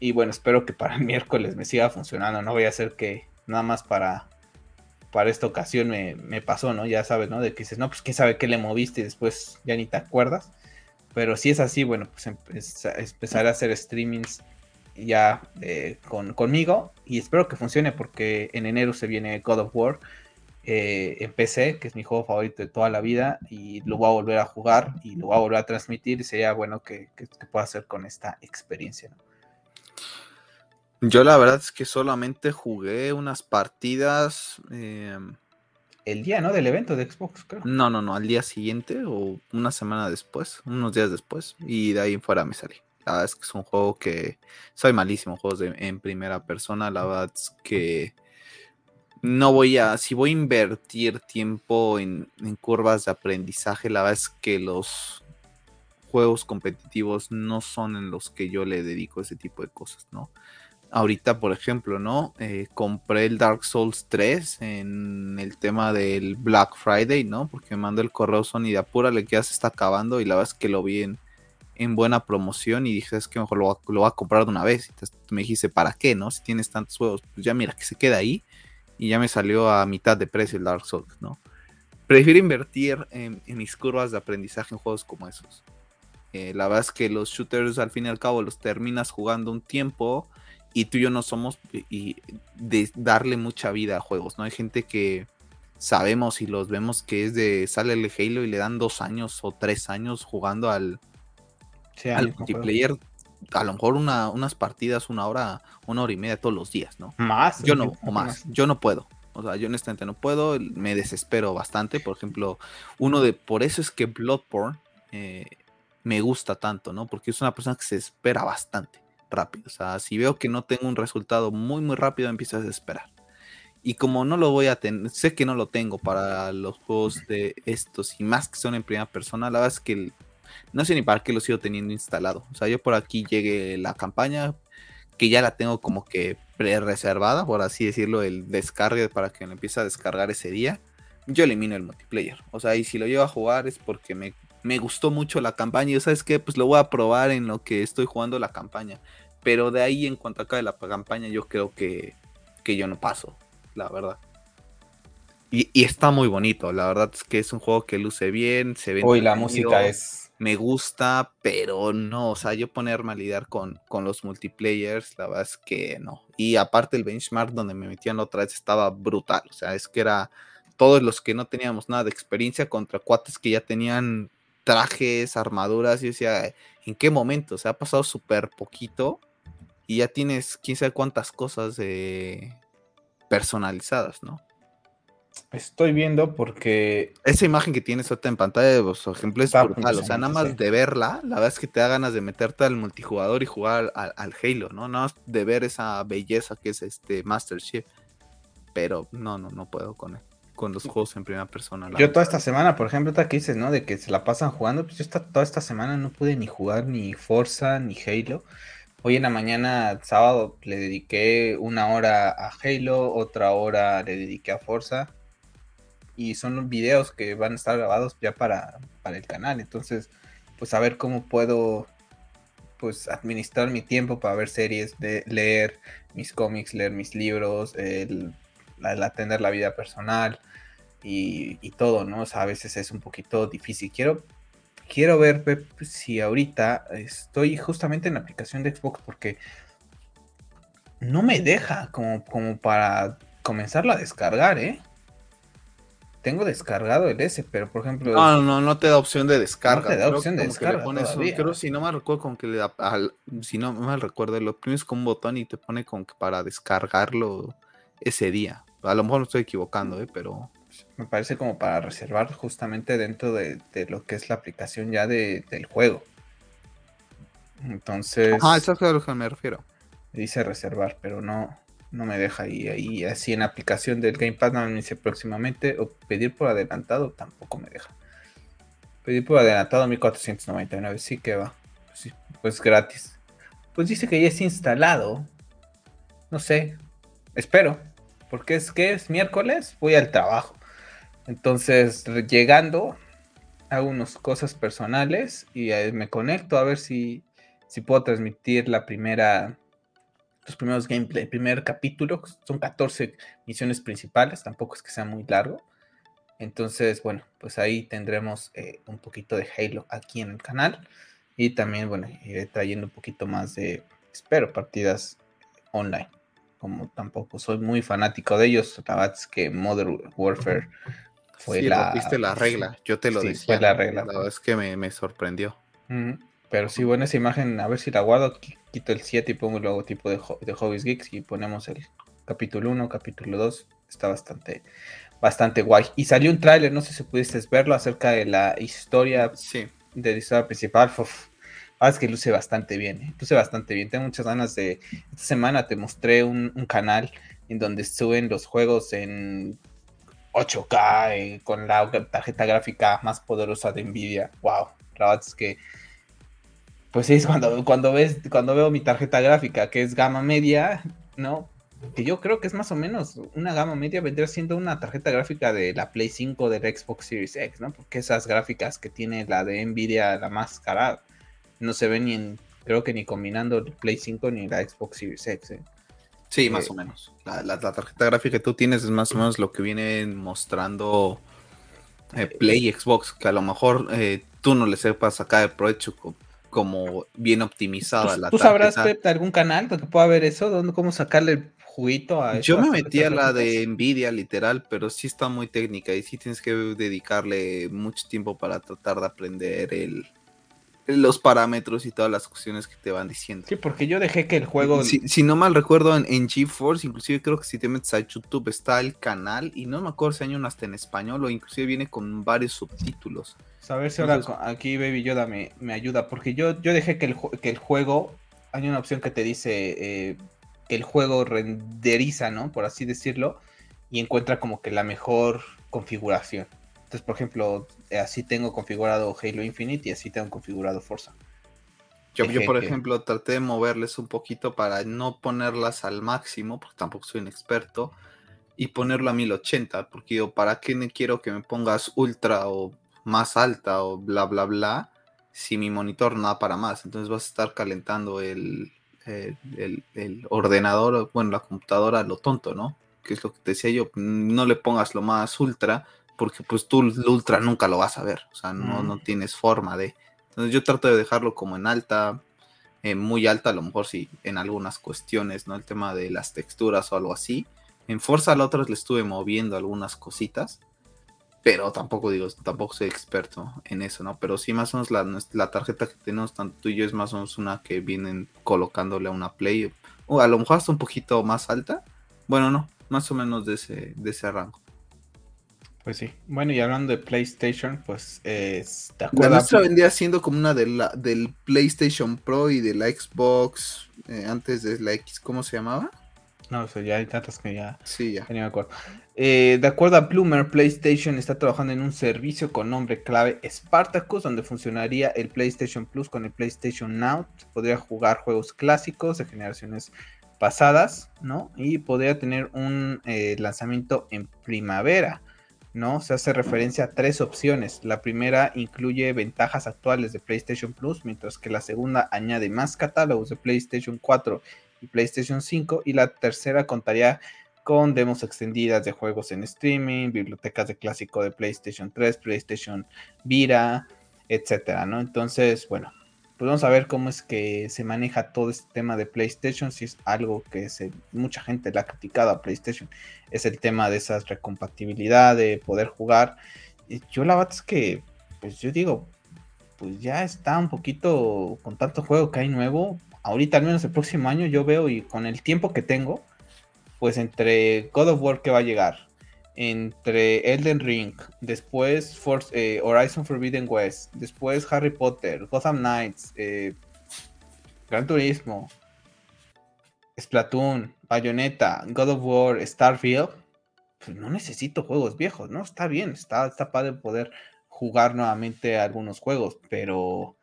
Y bueno, espero que para el *laughs* miércoles me siga funcionando. No voy a hacer que nada más para, para esta ocasión me, me, pasó, ¿no? Ya sabes, ¿no? De que dices, no, pues quién sabe qué le moviste y después ya ni te acuerdas. Pero si es así, bueno, pues empezaré a hacer streamings ya eh, con, conmigo y espero que funcione porque en enero se viene God of War eh, en PC, que es mi juego favorito de toda la vida y lo voy a volver a jugar y lo voy a volver a transmitir y sería bueno que, pueda hacer con esta experiencia. Yo la verdad es que solamente jugué unas partidas... Em, el día, ¿no? Del evento de Xbox, creo. No, no, no, al día siguiente o una semana después, unos días después, y de ahí en fuera me salí. La verdad es que es un juego que soy malísimo, juegos en primera persona. La verdad es que no voy a, si voy a invertir tiempo en, curvas de aprendizaje, la verdad es que los juegos competitivos no son en los que yo le dedico ese tipo de cosas, ¿no? Ahorita, por ejemplo, ¿no? Eh, compré el Dark Souls 3 en el tema del Black Friday, ¿no? Porque me mandó el correo Sony de apura, que ya se está acabando y la verdad es que lo vi en en buena promoción y dije, es que mejor lo, lo voy a comprar de una vez. Y me dijiste, ¿para qué, no? Si tienes tantos juegos, pues ya mira que se queda ahí y ya me salió a mitad de precio el Dark Souls, ¿no? Prefiero invertir en, mis curvas de aprendizaje en juegos como esos. Eh, la verdad es que los shooters al fin y al cabo los terminas jugando un tiempo y tú y yo no somos y de darle mucha vida a juegos, ¿no? Hay gente que sabemos y los vemos que es de sale el Halo y le dan dos años o tres años jugando al, al multiplayer, a lo mejor unas partidas, una hora, una hora y media todos los días, ¿no? Más. Yo no, o más. Yo no puedo. O sea, yo honestamente no puedo, me desespero bastante. Por ejemplo, uno de, por eso es que Bloodborne eh, me gusta tanto, ¿no? Porque es una persona que se espera bastante rápido. O sea, si veo que no tengo un resultado muy, muy rápido, empiezo a desesperar. Y como no lo voy a tener, sé que no lo tengo para los juegos de estos y más que son en primera persona, la verdad es que no sé ni para qué lo sigo teniendo instalado. O sea, yo por aquí llegué la campaña, que ya la tengo como que pre-reservada, por así decirlo, el descargue para que me empiece a descargar ese día. Yo elimino el multiplayer. O sea, y si lo llevo a jugar es porque me, me gustó mucho la campaña. Y sabes qué, pues lo voy a probar en lo que estoy jugando la campaña. Pero de ahí en cuanto acabe la campaña, yo creo que, que yo no paso, la verdad. Y, y, está muy bonito, la verdad es que es un juego que luce bien, se ve. Uy, la música es me gusta, pero no, o sea, yo ponerme a lidiar con, con los multiplayers, la verdad es que no. Y aparte el benchmark donde me metían otra vez estaba brutal, o sea, es que era todos los que no teníamos nada de experiencia contra cuates que ya tenían trajes, armaduras, y decía, ¿en qué momento? O sea, ha pasado súper poquito y ya tienes quién sabe cuántas cosas personalizadas, ¿no? Estoy viendo porque. Esa imagen que tienes ahorita en pantalla, por ejemplo, es brutal. O sea, nada más de verla, la verdad es que te da ganas de meterte al multijugador y jugar al, Halo, ¿no? Nada más de ver esa belleza que es este Master Chief. Pero no, no, no puedo con, con los juegos en primera persona. Yo toda esta semana, por ejemplo, esta que dices, ¿no? De que se la pasan jugando, pues yo toda esta semana no pude ni jugar ni Forza ni Halo. Hoy en la mañana, sábado, le dediqué una hora a Halo, otra hora le dediqué a Forza y son videos que van a estar grabados ya para, el canal. Entonces, pues a ver cómo puedo pues administrar mi tiempo para ver series, de leer mis cómics, leer mis libros, el, atender la vida personal y, y, todo, ¿no? O sea, a veces es un poquito difícil. Quiero, quiero ver si ahorita estoy justamente en la aplicación de Xbox porque no me deja como, como para comenzarlo a descargar, ¿eh? Tengo descargado el S, pero por ejemplo. No, no, no te da opción de descarga. No te da opción de descarga. creo, si no me recuerdo, como que le da. si no me recuerdo, lo oprimes con un botón y te pone como que para descargarlo ese día. A lo mejor me estoy equivocando, ¿eh? pero. Me parece como para reservar justamente dentro de, lo que es la aplicación ya de, del juego. Entonces. Ah, eso es a lo que me refiero. Dice reservar, pero no no me deja y ahí así en aplicación del Gamepad no me dice próximamente o pedir por adelantado tampoco me deja. Pedir por adelantado 1499 sí que va pues, pues gratis. Pues dice que ya es instalado no sé espero porque es que es miércoles voy al trabajo. Entonces llegando hago unas cosas personales y me conecto a ver si si puedo transmitir la primera los primeros gameplay, el primer capítulo, son 14 misiones principales, tampoco es que sea muy largo. Entonces, bueno, pues ahí tendremos eh, un poquito de Halo aquí en el canal. Y también, bueno, iré trayendo un poquito más de, espero, partidas online. Como tampoco soy muy fanático de ellos, la verdad es que Modern Warfare fue la... la regla, yo te lo sí, Fue la regla. La verdad es que me, sorprendió. Pero sí, bueno, esa imagen, a ver si la guardo, quito el 7 y pongo el logotipo de, de Hobbies Geeks y ponemos el capítulo 1, capítulo 2. Está bastante, bastante guay. Y salió un tráiler, no sé si pudiste verlo, acerca de la historia de la historia principal. Ah, es que luce bastante bien, ¿eh? luce bastante bien. Tengo muchas ganas de... Esta semana te mostré un, canal en donde suben los juegos en 8K eh, con la tarjeta gráfica más poderosa de Nvidia. Wow, la verdad es que pues sí, es cuando, cuando ves, cuando veo mi tarjeta gráfica, que es gama media, ¿no? Que yo creo que es más o menos una gama media, vendría siendo una tarjeta gráfica de la Play 5 del Xbox Series X, ¿no? Porque esas gráficas que tiene la de Nvidia, la más cara, no se ven ni en, creo que ni combinando el Play 5 ni la Xbox Series X, ¿eh? Sí, más o menos. La, tarjeta gráfica que tú tienes es más o menos lo que viene mostrando eh, Play y Xbox, que a lo mejor eh, tú no le sepas sacar el provecho como bien optimizada la ¿Tú sabrás, Pep, algún canal donde pueda ver eso? ¿Dónde, ¿Cómo sacarle juguito a Yo me metí a la de Nvidia, literal, pero sí está muy técnica y sí tienes que dedicarle mucho tiempo para tratar de aprender el, los parámetros y todas las cuestiones que te van diciendo. Sí, porque yo dejé que el juego. Si, no mal recuerdo, en, en, GeForce, inclusive creo que si te metes a YouTube está el canal, y no me acuerdo si hay uno hasta en español o inclusive viene con varios subtítulos. A ver si ahora aquí Baby Yoda me, me, ayuda, porque yo, yo dejé que el, que el juego. Hay una opción que te dice eh, que el juego renderiza, ¿no? Por así decirlo, y encuentra como que la mejor configuración. Entonces, por ejemplo, así tengo configurado Halo Infinite y así tengo configurado Forza. Yo, yo, por ejemplo, traté de moverles un poquito para no ponerlas al máximo, porque tampoco soy un experto, y ponerlo a 1080, porque yo, ¿para qué no quiero que me pongas ultra o más alta o bla, bla, bla, si mi monitor no da para más? Entonces vas a estar calentando el, el, el ordenador, bueno, la computadora lo tonto, ¿no? Que es lo que te decía yo, no le pongas lo más ultra porque pues tú el ultra nunca lo vas a ver, o sea, no, no tienes forma de... Entonces yo trato de dejarlo como en alta, muy alta, a lo mejor sí, en algunas cuestiones, ¿no? El tema de las texturas o algo así. En Forza la otra le estuve moviendo algunas cositas, pero tampoco digo, tampoco soy experto en eso, ¿no? Pero sí más o menos la, la tarjeta que tenemos tanto tú y yo es más o menos una que vienen colocándole a una Play, o a lo mejor hasta un poquito más alta, bueno, no, más o menos de ese, de ese rango. Pues sí. Bueno, y hablando de PlayStation, pues es. La nuestra vendría siendo como una de la, del PlayStation Pro y de la Xbox eh, antes de la X, ¿cómo se llamaba? No, o ya hay tantas que ya. Sí, ya. me acuerdo. Eh, de acuerdo a Bloomer, PlayStation está trabajando en un servicio con nombre clave Spartacus, donde funcionaría el PlayStation Plus con el PlayStation Now. Podría jugar juegos clásicos de generaciones pasadas, ¿no? Y podría tener un eh, lanzamiento en primavera. ¿No? Se hace referencia a tres opciones. La primera incluye ventajas actuales de PlayStation Plus, mientras que la segunda añade más catálogos de PlayStation 4 y PlayStation 5, y la tercera contaría con demos extendidas de juegos en streaming, bibliotecas de clásico de PlayStation 3, PlayStation Vita, etcétera, ¿no? Entonces, bueno, pues vamos a ver cómo es que se maneja todo este tema de PlayStation, si es algo que mucha gente le ha criticado a PlayStation, es el tema de esas recompatibilidad, de poder jugar. Yo la verdad es que, pues yo digo, pues ya está un poquito con tanto juego que hay nuevo. Ahorita, al menos el próximo año, yo veo y con el tiempo que tengo, pues entre God of War que va a llegar, entre Elden Ring, después eh, Horizon Forbidden West, después Harry Potter, Gotham Knights, eh, Gran Turismo, Splatoon, Bayonetta, God of War, Starfield, pues no necesito juegos viejos, ¿no? Está bien, está, está padre poder jugar nuevamente algunos juegos, pero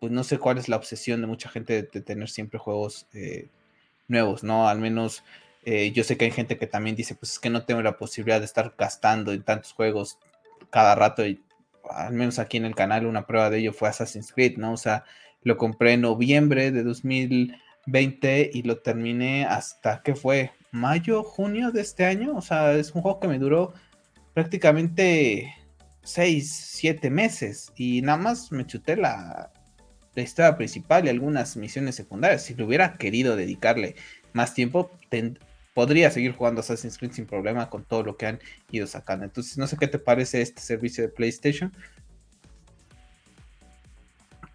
pues no sé cuál es la obsesión de mucha gente de, tener siempre juegos eh, nuevos, ¿no? Al menos eh, yo sé que hay gente que también dice, pues es que no tengo la posibilidad de estar gastando en tantos juegos cada rato y al menos aquí en el canal una prueba de ello fue Assassin's Creed, ¿no? O sea, lo compré en noviembre de 2020 y lo terminé hasta, ¿qué fue? Mayo, junio de este año. O sea, es un juego que me duró prácticamente 6, 7 meses y nada más me chuté la, la historia principal y algunas misiones secundarias. Si le hubiera querido dedicarle más tiempo, podría seguir jugando Assassin's Creed sin problema con todo lo que han ido sacando. Entonces, no sé qué te parece este servicio de PlayStation.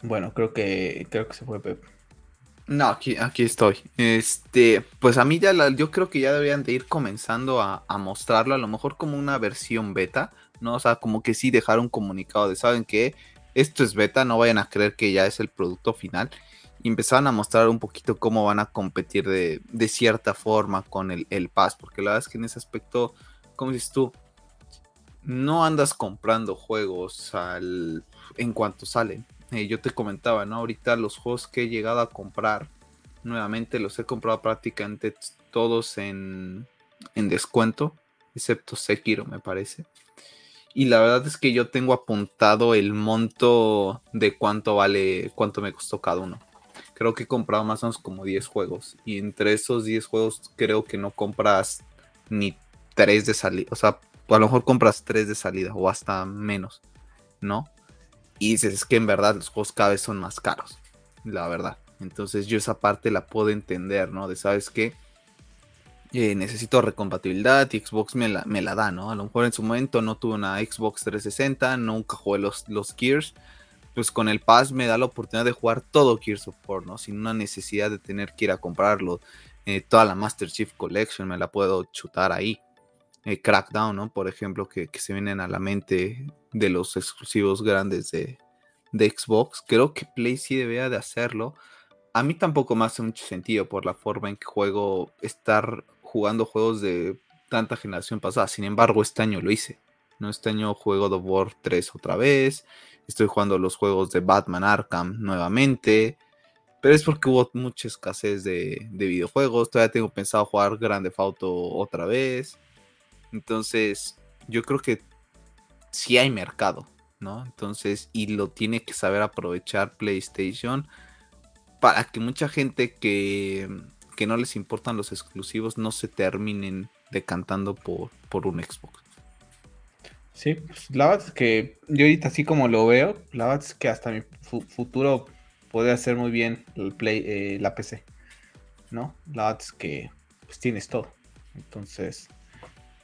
Bueno, creo que creo que se fue Pep. No, aquí, aquí estoy. Este, pues a mí ya yo creo que ya deberían de ir comenzando a, a, mostrarlo, a lo mejor como una versión beta, ¿no? O sea, como que sí dejar un comunicado de, ¿saben qué? Esto es beta, no vayan a creer que ya es el producto final y empezaron a mostrar un poquito cómo van a competir de, cierta forma con el, el Pass, porque la verdad es que en ese aspecto, como dices tú, no andas comprando juegos al, en cuanto salen. Eh, yo te comentaba, ¿no? Ahorita los juegos que he llegado a comprar, nuevamente los he comprado prácticamente todos en, en descuento, excepto Sekiro, me parece. Y la verdad es que yo tengo apuntado el monto de cuánto vale, cuánto me costó cada uno creo que he comprado más o menos como 10 juegos. Y entre esos 10 juegos creo que no compras ni 3 de salida. O sea, a lo mejor compras 3 de salida o hasta menos, ¿no? Y dices, es que en verdad los juegos cada vez son más caros, la verdad. Entonces yo esa parte la puedo entender, ¿no? De, ¿sabes qué? Eh, necesito recompatibilidad y Xbox me la, me la da, ¿no? A lo mejor en su momento no tuve una Xbox 360, nunca jugué los, los Gears pues con el Pass me da la oportunidad de jugar todo Gears of War, ¿no? Sin una necesidad de tener que ir a comprarlo. Eh, toda la Master Chief Collection me la puedo chutar ahí. Eh, Crackdown, ¿no? Por ejemplo, que, se vienen a la mente de los exclusivos grandes de, Xbox. Creo que Play sí debería de hacerlo. A mí tampoco me hace mucho sentido por la forma en que juego estar jugando juegos de tanta generación pasada. Sin embargo, este año lo hice. ¿No? Este año juego The War 3 otra vez. Estoy jugando los juegos de Batman Arkham nuevamente. Pero es porque hubo mucha escasez de, videojuegos. Todavía tengo pensado jugar Grande Auto otra vez. Entonces, yo creo que sí hay mercado, ¿no? Entonces, y lo tiene que saber aprovechar PlayStation para que mucha gente que, que no les importan los exclusivos no se terminen decantando por, por un Xbox. Sí, pues, la verdad es que yo ahorita así como lo veo, la verdad es que hasta mi futuro puede hacer muy bien el play, eh, la PC, ¿no? La verdad es que pues tienes todo. Entonces,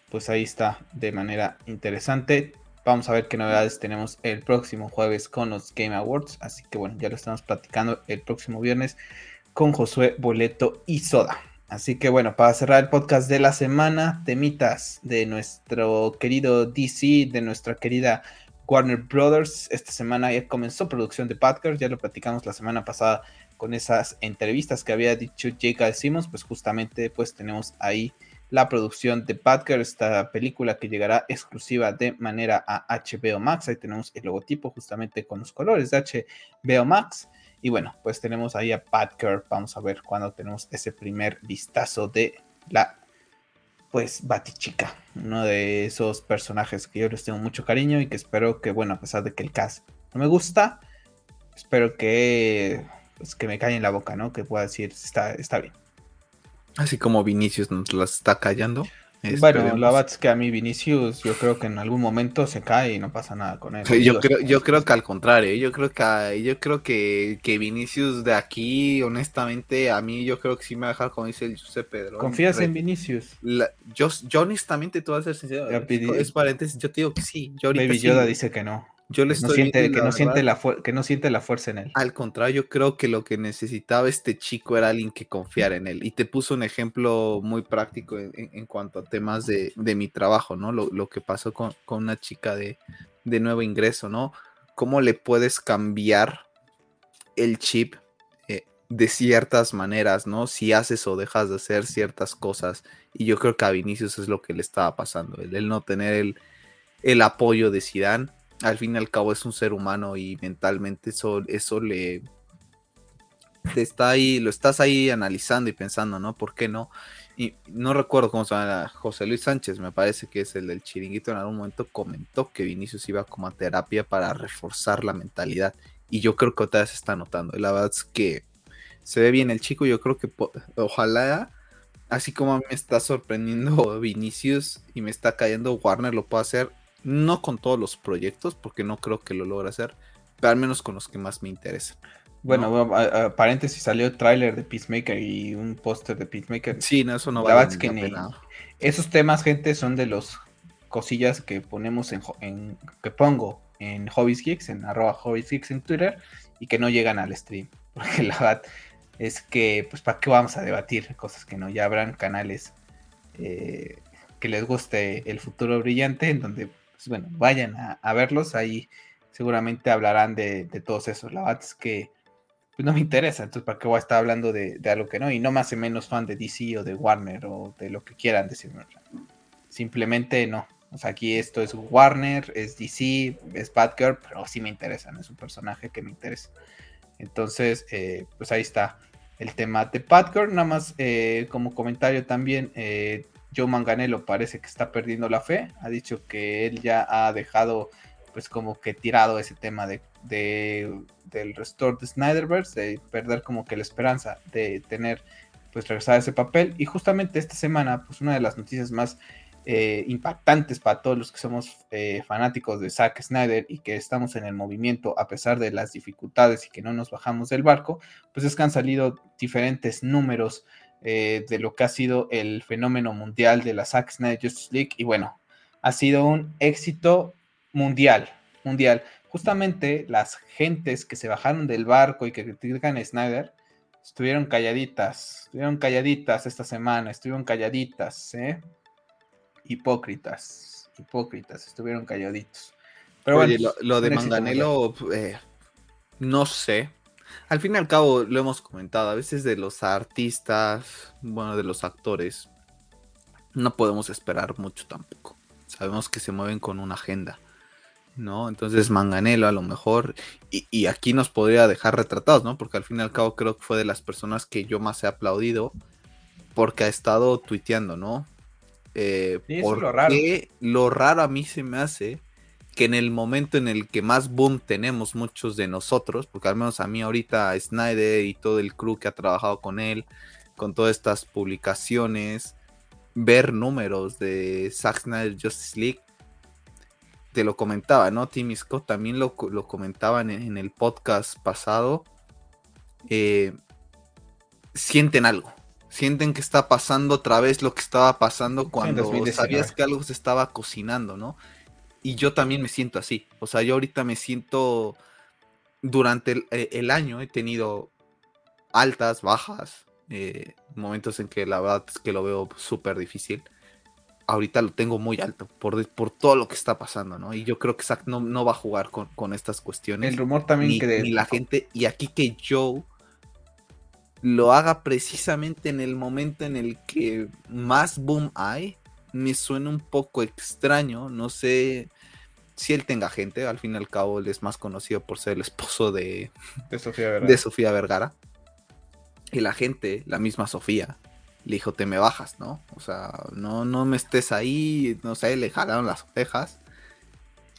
pues ahí está de manera interesante. vamos a ver qué novedades tenemos el próximo jueves con los Game Awards. Así que bueno, ya lo estamos platicando el próximo viernes con Josué Boleto y Soda. Así que bueno, para cerrar el podcast de la semana, temitas de nuestro querido DC, de nuestra querida Warner Brothers. Esta semana ya comenzó producción de Batgirl, ya lo platicamos la semana pasada con esas entrevistas que había dicho J.K. Simmons, pues justamente pues tenemos ahí la producción de Batgirl, esta película que llegará exclusiva de manera a HBO Max. Ahí tenemos el logotipo justamente con los colores de HBO Max. Y bueno, pues tenemos ahí a Batgirl. Vamos a ver cuando tenemos ese primer vistazo de la pues Batichica, uno de esos personajes que yo les tengo mucho cariño y que espero que, bueno, a pesar de que el cast no me gusta, espero que pues, que me calle en la boca, ¿no? Que pueda decir, está, está bien. Así como Vinicius nos las está callando. Bueno, la verdad es que a mí Vinicius yo creo que en algún momento se cae y no pasa nada con él. Yo creo, yo creo que al contrario, yo creo que yo creo que, que Vinicius de aquí, honestamente, a mí yo creo que sí me va a dejar como dice el José Pedro. ¿Confías en Vinicius? yo, yo honestamente, te voy a ser sincero. Es paréntesis, yo te digo que sí. Yo Baby Yoda dice que no. Yo le estoy no siente, que, no siente la que no siente la fuerza en él. Al contrario, yo creo que lo que necesitaba este chico era alguien que confiara en él. Y te puso un ejemplo muy práctico en, cuanto a temas de, mi trabajo, ¿no? Lo, que pasó con, una chica de, nuevo ingreso, ¿no? ¿Cómo le puedes cambiar el chip eh, de ciertas maneras, ¿no? Si haces o dejas de hacer ciertas cosas. Y yo creo que a Vinicius es lo que le estaba pasando. El, no tener el, el apoyo de Zidane al fin y al cabo es un ser humano y mentalmente eso, eso le está ahí, lo estás ahí analizando y pensando, ¿no? ¿Por qué no? Y no recuerdo cómo se llama José Luis Sánchez, me parece que es el del chiringuito, en algún momento comentó que Vinicius iba como a terapia para reforzar la mentalidad. Y yo creo que otra vez se está notando. La verdad es que se ve bien el chico, yo creo que ojalá, así como me está sorprendiendo *laughs* Vinicius y me está cayendo Warner, lo pueda hacer no con todos los proyectos, porque no creo que lo logre hacer, pero al menos con los que más me interesan. Bueno, paréntesis, salió tráiler de Peacemaker y un póster de Peacemaker. Sí, no, eso no va a que Esos temas, gente, son de los cosillas que ponemos en, que pongo en Hobbies Geeks, en arroba Hobbies Geeks en Twitter, y que no llegan al stream. *laughs* Porque la verdad es que, pues, ¿para qué vamos a debatir cosas que no? Ya habrán canales eh, que les guste el futuro brillante, en donde pues bueno, vayan a, verlos, ahí seguramente hablarán de, todos esos. La verdad es que pues no me interesa, entonces para qué voy a estar hablando de, algo que no, y no más o menos fan de DC o de Warner o de lo que quieran decirme. Simplemente no. O sea, aquí esto es Warner, es DC, es Batgirl, pero sí me interesa, es un personaje que me interesa. Entonces, eh, pues ahí está el tema de Batgirl. Nada más eh, como comentario también, eh, Joe Manganello parece que está perdiendo la fe. Ha dicho que él ya ha dejado, pues, como que tirado ese tema de, del restore de Snyderverse, de perder como que la esperanza de tener, pues, regresar ese papel. Y justamente esta semana, pues, una de las noticias más eh, impactantes para todos los que somos eh, fanáticos de Zack Snyder y que estamos en el movimiento a pesar de las dificultades y que no nos bajamos del barco, pues es que han salido diferentes números eh, de lo que ha sido el fenómeno mundial de la Zack Snyder Justice League. Y bueno, ha sido un éxito mundial, mundial. Justamente las gentes que se bajaron del barco y que critican a Snyder estuvieron calladitas, estuvieron calladitas esta semana, estuvieron calladitas, ¿eh? Hipócritas, hipócritas, estuvieron calladitos. Pero bueno, lo, de Manganelo, eh, no sé, al fin y al cabo, lo hemos comentado, a veces de los artistas, bueno, de los actores, no podemos esperar mucho tampoco. Sabemos que se mueven con una agenda, ¿no? Entonces Manganelo a lo mejor, y, aquí nos podría dejar retratados, ¿no? Porque al fin y al cabo creo que fue de las personas que yo más he aplaudido porque ha estado tuiteando, ¿no? Eh, lo raro. Lo raro a mí se me hace que en el momento en el que más boom tenemos muchos de nosotros, porque al menos a mí ahorita Snyder y todo el crew que ha trabajado con él, con todas estas publicaciones, ver números de Zack Snyder Justice League, te lo comentaba, ¿no? Timmy Scott también lo, lo comentaba en, el podcast pasado, eh, sienten algo. Sienten que está pasando otra vez lo que estaba pasando cuando sabías que algo se estaba cocinando, ¿no? Y yo también me siento así. O sea, yo ahorita me siento, durante el, eh, año he tenido altas, bajas, eh, momentos en que la verdad es que lo veo súper difícil. Ahorita lo tengo muy alto por, por todo lo que está pasando, ¿no? Y yo creo que Zack no, no va a jugar con, estas cuestiones. El rumor también ni, que... Ni la gente, y aquí que Joe lo haga precisamente en el momento en el que más boom hay, me suena un poco extraño, no sé si él tenga gente, al fin y al cabo él es más conocido por ser el esposo *laughs* de, Sofía, Vergara. Y la gente, la misma Sofía, le dijo, te me bajas, ¿no? O sea, no, no me estés ahí, no sé, le jalaron las orejas.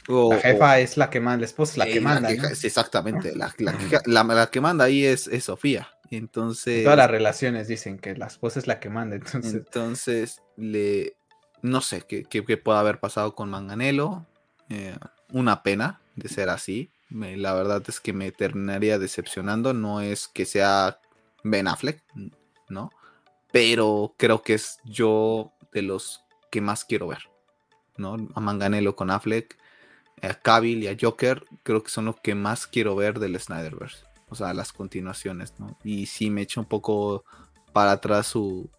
la jefa es la que manda, la esposa es la que manda. exactamente, la, que manda ahí es, Sofía. Entonces. Todas las relaciones dicen que la esposa es la que manda. Entonces, entonces le. No sé qué, qué, qué puede haber pasado con Manganelo. Eh, una pena de ser así. la verdad es que me terminaría decepcionando. No es que sea Ben Affleck, ¿no? Pero creo que es yo de los que más quiero ver, ¿no? A Manganelo con Affleck, a Cavill y a Joker, creo que son los que más quiero ver del Snyderverse. O sea, las continuaciones, ¿no? Y sí me echa un poco para atrás su,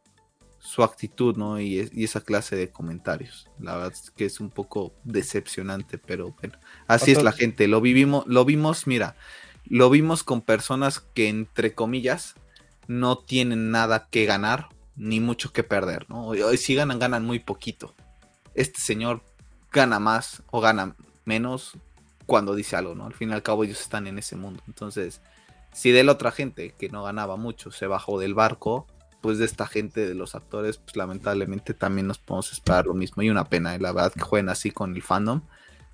su actitud, ¿no? Y, esa clase de comentarios. La verdad es que es un poco decepcionante, pero bueno, así es la gente. Lo vivimos, lo vimos, mira, lo vimos con personas que entre comillas no tienen nada que ganar ni mucho que perder, ¿no? Si ganan, ganan muy poquito. Este señor gana más o gana menos cuando dice algo, ¿no? Al fin y al cabo ellos están en ese mundo. Entonces, si de la otra gente que no ganaba mucho se bajó del barco, pues de esta gente, de los actores, pues lamentablemente también nos podemos esperar lo mismo. Y una pena, ¿eh? la verdad, que jueguen así con el fandom,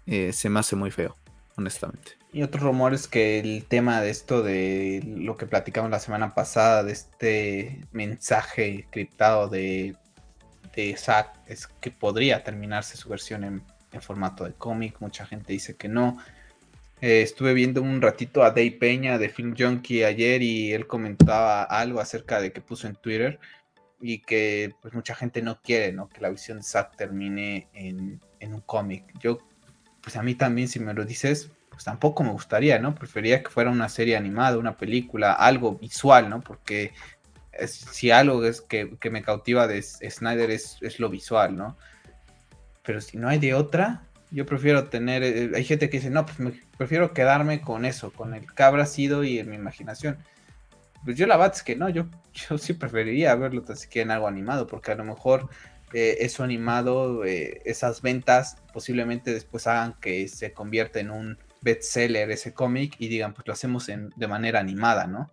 eh, se me hace muy feo, honestamente. Y otro rumor es que el tema de esto, de lo que platicamos la semana pasada, de este mensaje criptado de, de Zack, es que podría terminarse su versión en formato de cómic. Mucha gente dice que no. Eh, estuve viendo un ratito a Dave Peña de Film Junkie ayer y él comentaba algo acerca de que puso en Twitter y que pues mucha gente no quiere, ¿no? Que la visión de Zack termine en, un cómic. Yo, pues a mí también, si me lo dices, pues tampoco me gustaría, ¿no? Preferiría que fuera una serie animada, una película, algo visual, ¿no? Porque si algo es que, me cautiva de Snyder es, es lo visual, ¿no? Pero si no hay de otra, yo prefiero tener, eh, hay gente que dice, no, pues me, prefiero quedarme con eso, con el cabra sido y en mi imaginación. Pues yo la verdad es que no, yo, *laughs* yo sí preferiría verlo así que en algo animado, porque a lo mejor eh, eso animado, eh, esas ventas posiblemente después hagan que se convierta en un bestseller ese cómic y digan, pues lo hacemos en, de manera animada, ¿no?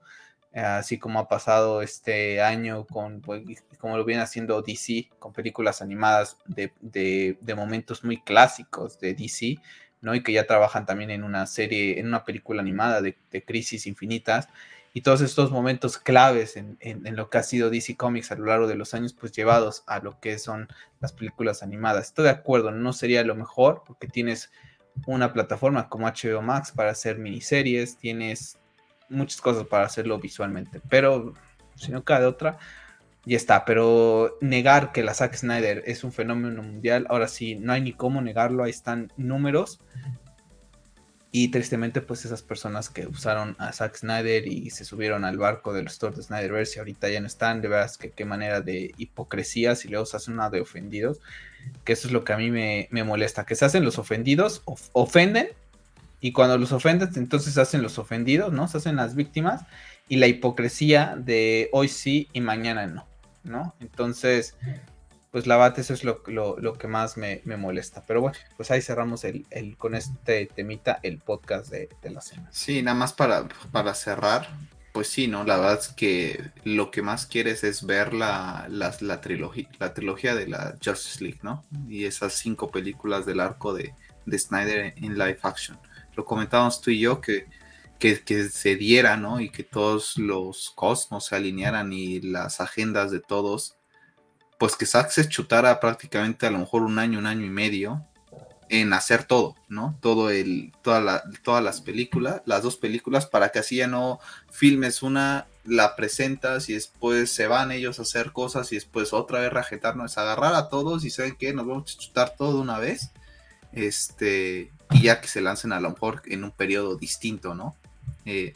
Así como ha pasado este año con, pues, como lo viene haciendo DC, con películas animadas de, momentos muy clásicos de DC, ¿no? Y que ya trabajan también en una serie, en una película animada de, crisis infinitas. Y todos estos momentos claves en, lo que ha sido DC Comics a lo largo de los años, pues llevados a lo que son las películas animadas. Estoy de acuerdo, no sería lo mejor porque tienes una plataforma como HBO Max para hacer miniseries, tienes muchas cosas para hacerlo visualmente, pero si no cae otra, ya está. Pero negar que la Zack Snyder es un fenómeno mundial, ahora sí, no hay ni cómo negarlo, ahí están números. Y tristemente, pues esas personas que usaron a Zack Snyder y se subieron al barco del store de Snyderverse y ahorita ya no están, de veras que qué manera de hipocresía si luego se hacen una de ofendidos, que eso es lo que a mí me, molesta, que se hacen los ofendidos, ofenden y cuando los ofenden, entonces hacen los ofendidos, ¿no? Se hacen las víctimas y la hipocresía de hoy sí y mañana no, ¿no? Entonces, pues la bate, eso es lo, que más me, molesta. Pero bueno, pues ahí cerramos el, con este temita el podcast de, la semana. Sí, nada más para, para cerrar, pues sí, ¿no? La verdad es que lo que más quieres es ver la, la, la, trilogía, la trilogía de la Justice League, ¿no? Y esas cinco películas del arco de, de Snyder en live action lo comentábamos tú y yo, que, que, se diera, ¿no? Y que todos los cosmos se alinearan y las agendas de todos, pues que Zack se chutara prácticamente a lo mejor un año, un año y medio en hacer todo, ¿no? Todo el, toda todas las películas, las dos películas, para que así ya no filmes una, la presentas y después se van ellos a hacer cosas y después otra vez rajetarnos, agarrar a todos y saben que nos vamos a chutar todo una vez Este, y ya que se lancen a lo mejor en un periodo distinto, ¿no? Eh,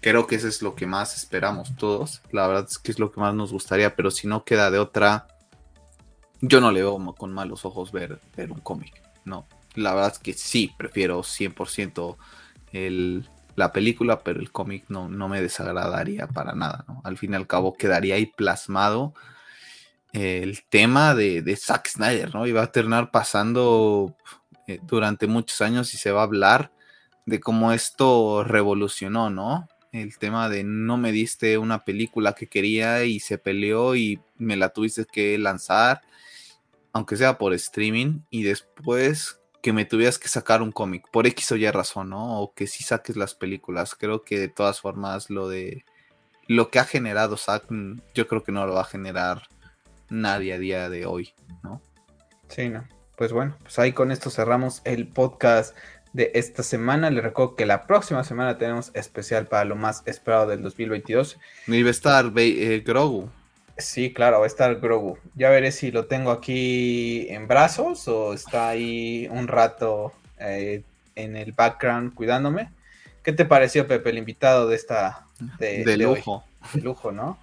creo que eso es lo que más esperamos todos. La verdad es que es lo que más nos gustaría, pero si no queda de otra, yo no le veo con malos ojos ver, ver un cómic, ¿no? La verdad es que sí, prefiero 100% el, la película, pero el cómic no, no me desagradaría para nada, ¿no? Al fin y al cabo quedaría ahí plasmado el tema de, de Zack Snyder, ¿no? Y va a terminar pasando eh, durante muchos años y se va a hablar de cómo esto revolucionó, ¿no? El tema de no me diste una película que quería y se peleó y me la tuviste que lanzar, aunque sea por streaming, y después que me tuvieras que sacar un cómic, por X o Y razón, ¿no? O que si saques las películas. Creo que de todas formas lo de lo que ha generado Zack, mm, yo creo que no lo va a generar nadie a día de hoy, ¿no? Sí, no. Pues bueno, pues ahí con esto cerramos el podcast de esta semana. Les recuerdo que la próxima semana tenemos especial para lo más esperado del 2022. Y va a estar eh, Grogu. Sí, claro, va a estar Grogu. Ya veré si lo tengo aquí en brazos o está ahí un rato eh, en el background cuidándome. ¿Qué te pareció, Pepe, el invitado de esta... De, lujo. De lujo, ¿no?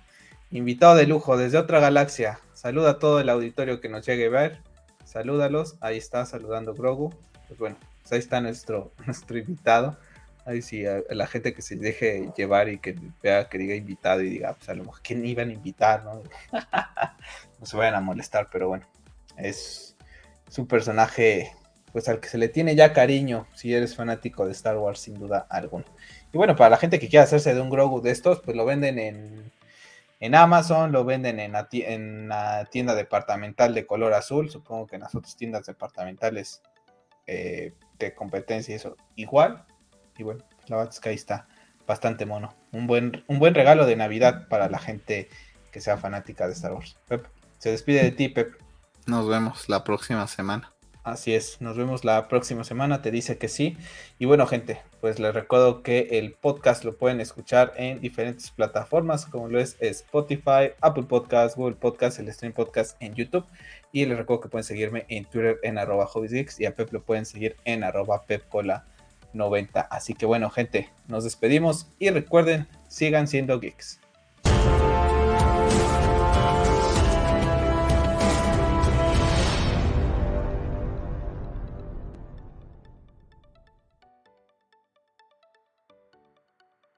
Invitado de lujo desde otra galaxia. Saluda a todo el auditorio que nos llegue a ver. Salúdalos. Ahí está saludando Grogu. Pues bueno, pues ahí está nuestro, *laughs* nuestro invitado. Ahí sí, a, la gente que se deje llevar y que vea que diga invitado y diga, pues a lo mejor, ¿quién iban a invitar? No, *laughs* no se vayan a molestar, pero bueno, es, es un personaje pues al que se le tiene ya cariño si eres fanático de Star Wars sin duda alguna. Y bueno, para la gente que quiera hacerse de un Grogu de estos, pues lo venden en en Amazon, lo venden en la, tienda departamental de color azul, supongo que en las otras tiendas departamentales eh, de competencia y eso igual. Y bueno, la verdad es que ahí está bastante mono. Un buen, un buen regalo de Navidad para la gente que sea fanática de Star Wars. Pep, se despide de ti, Pep. Nos vemos la próxima semana. Así es, nos vemos la próxima semana, te dice que sí. Y bueno, gente, pues les recuerdo que el podcast lo pueden escuchar en diferentes plataformas, como lo es Spotify, Apple Podcast, Google Podcast, el Stream Podcast en YouTube. Y les recuerdo que pueden seguirme en Twitter en arroba y a Pep lo pueden seguir en arroba pepcola90. Así que bueno, gente, nos despedimos y recuerden, sigan siendo geeks.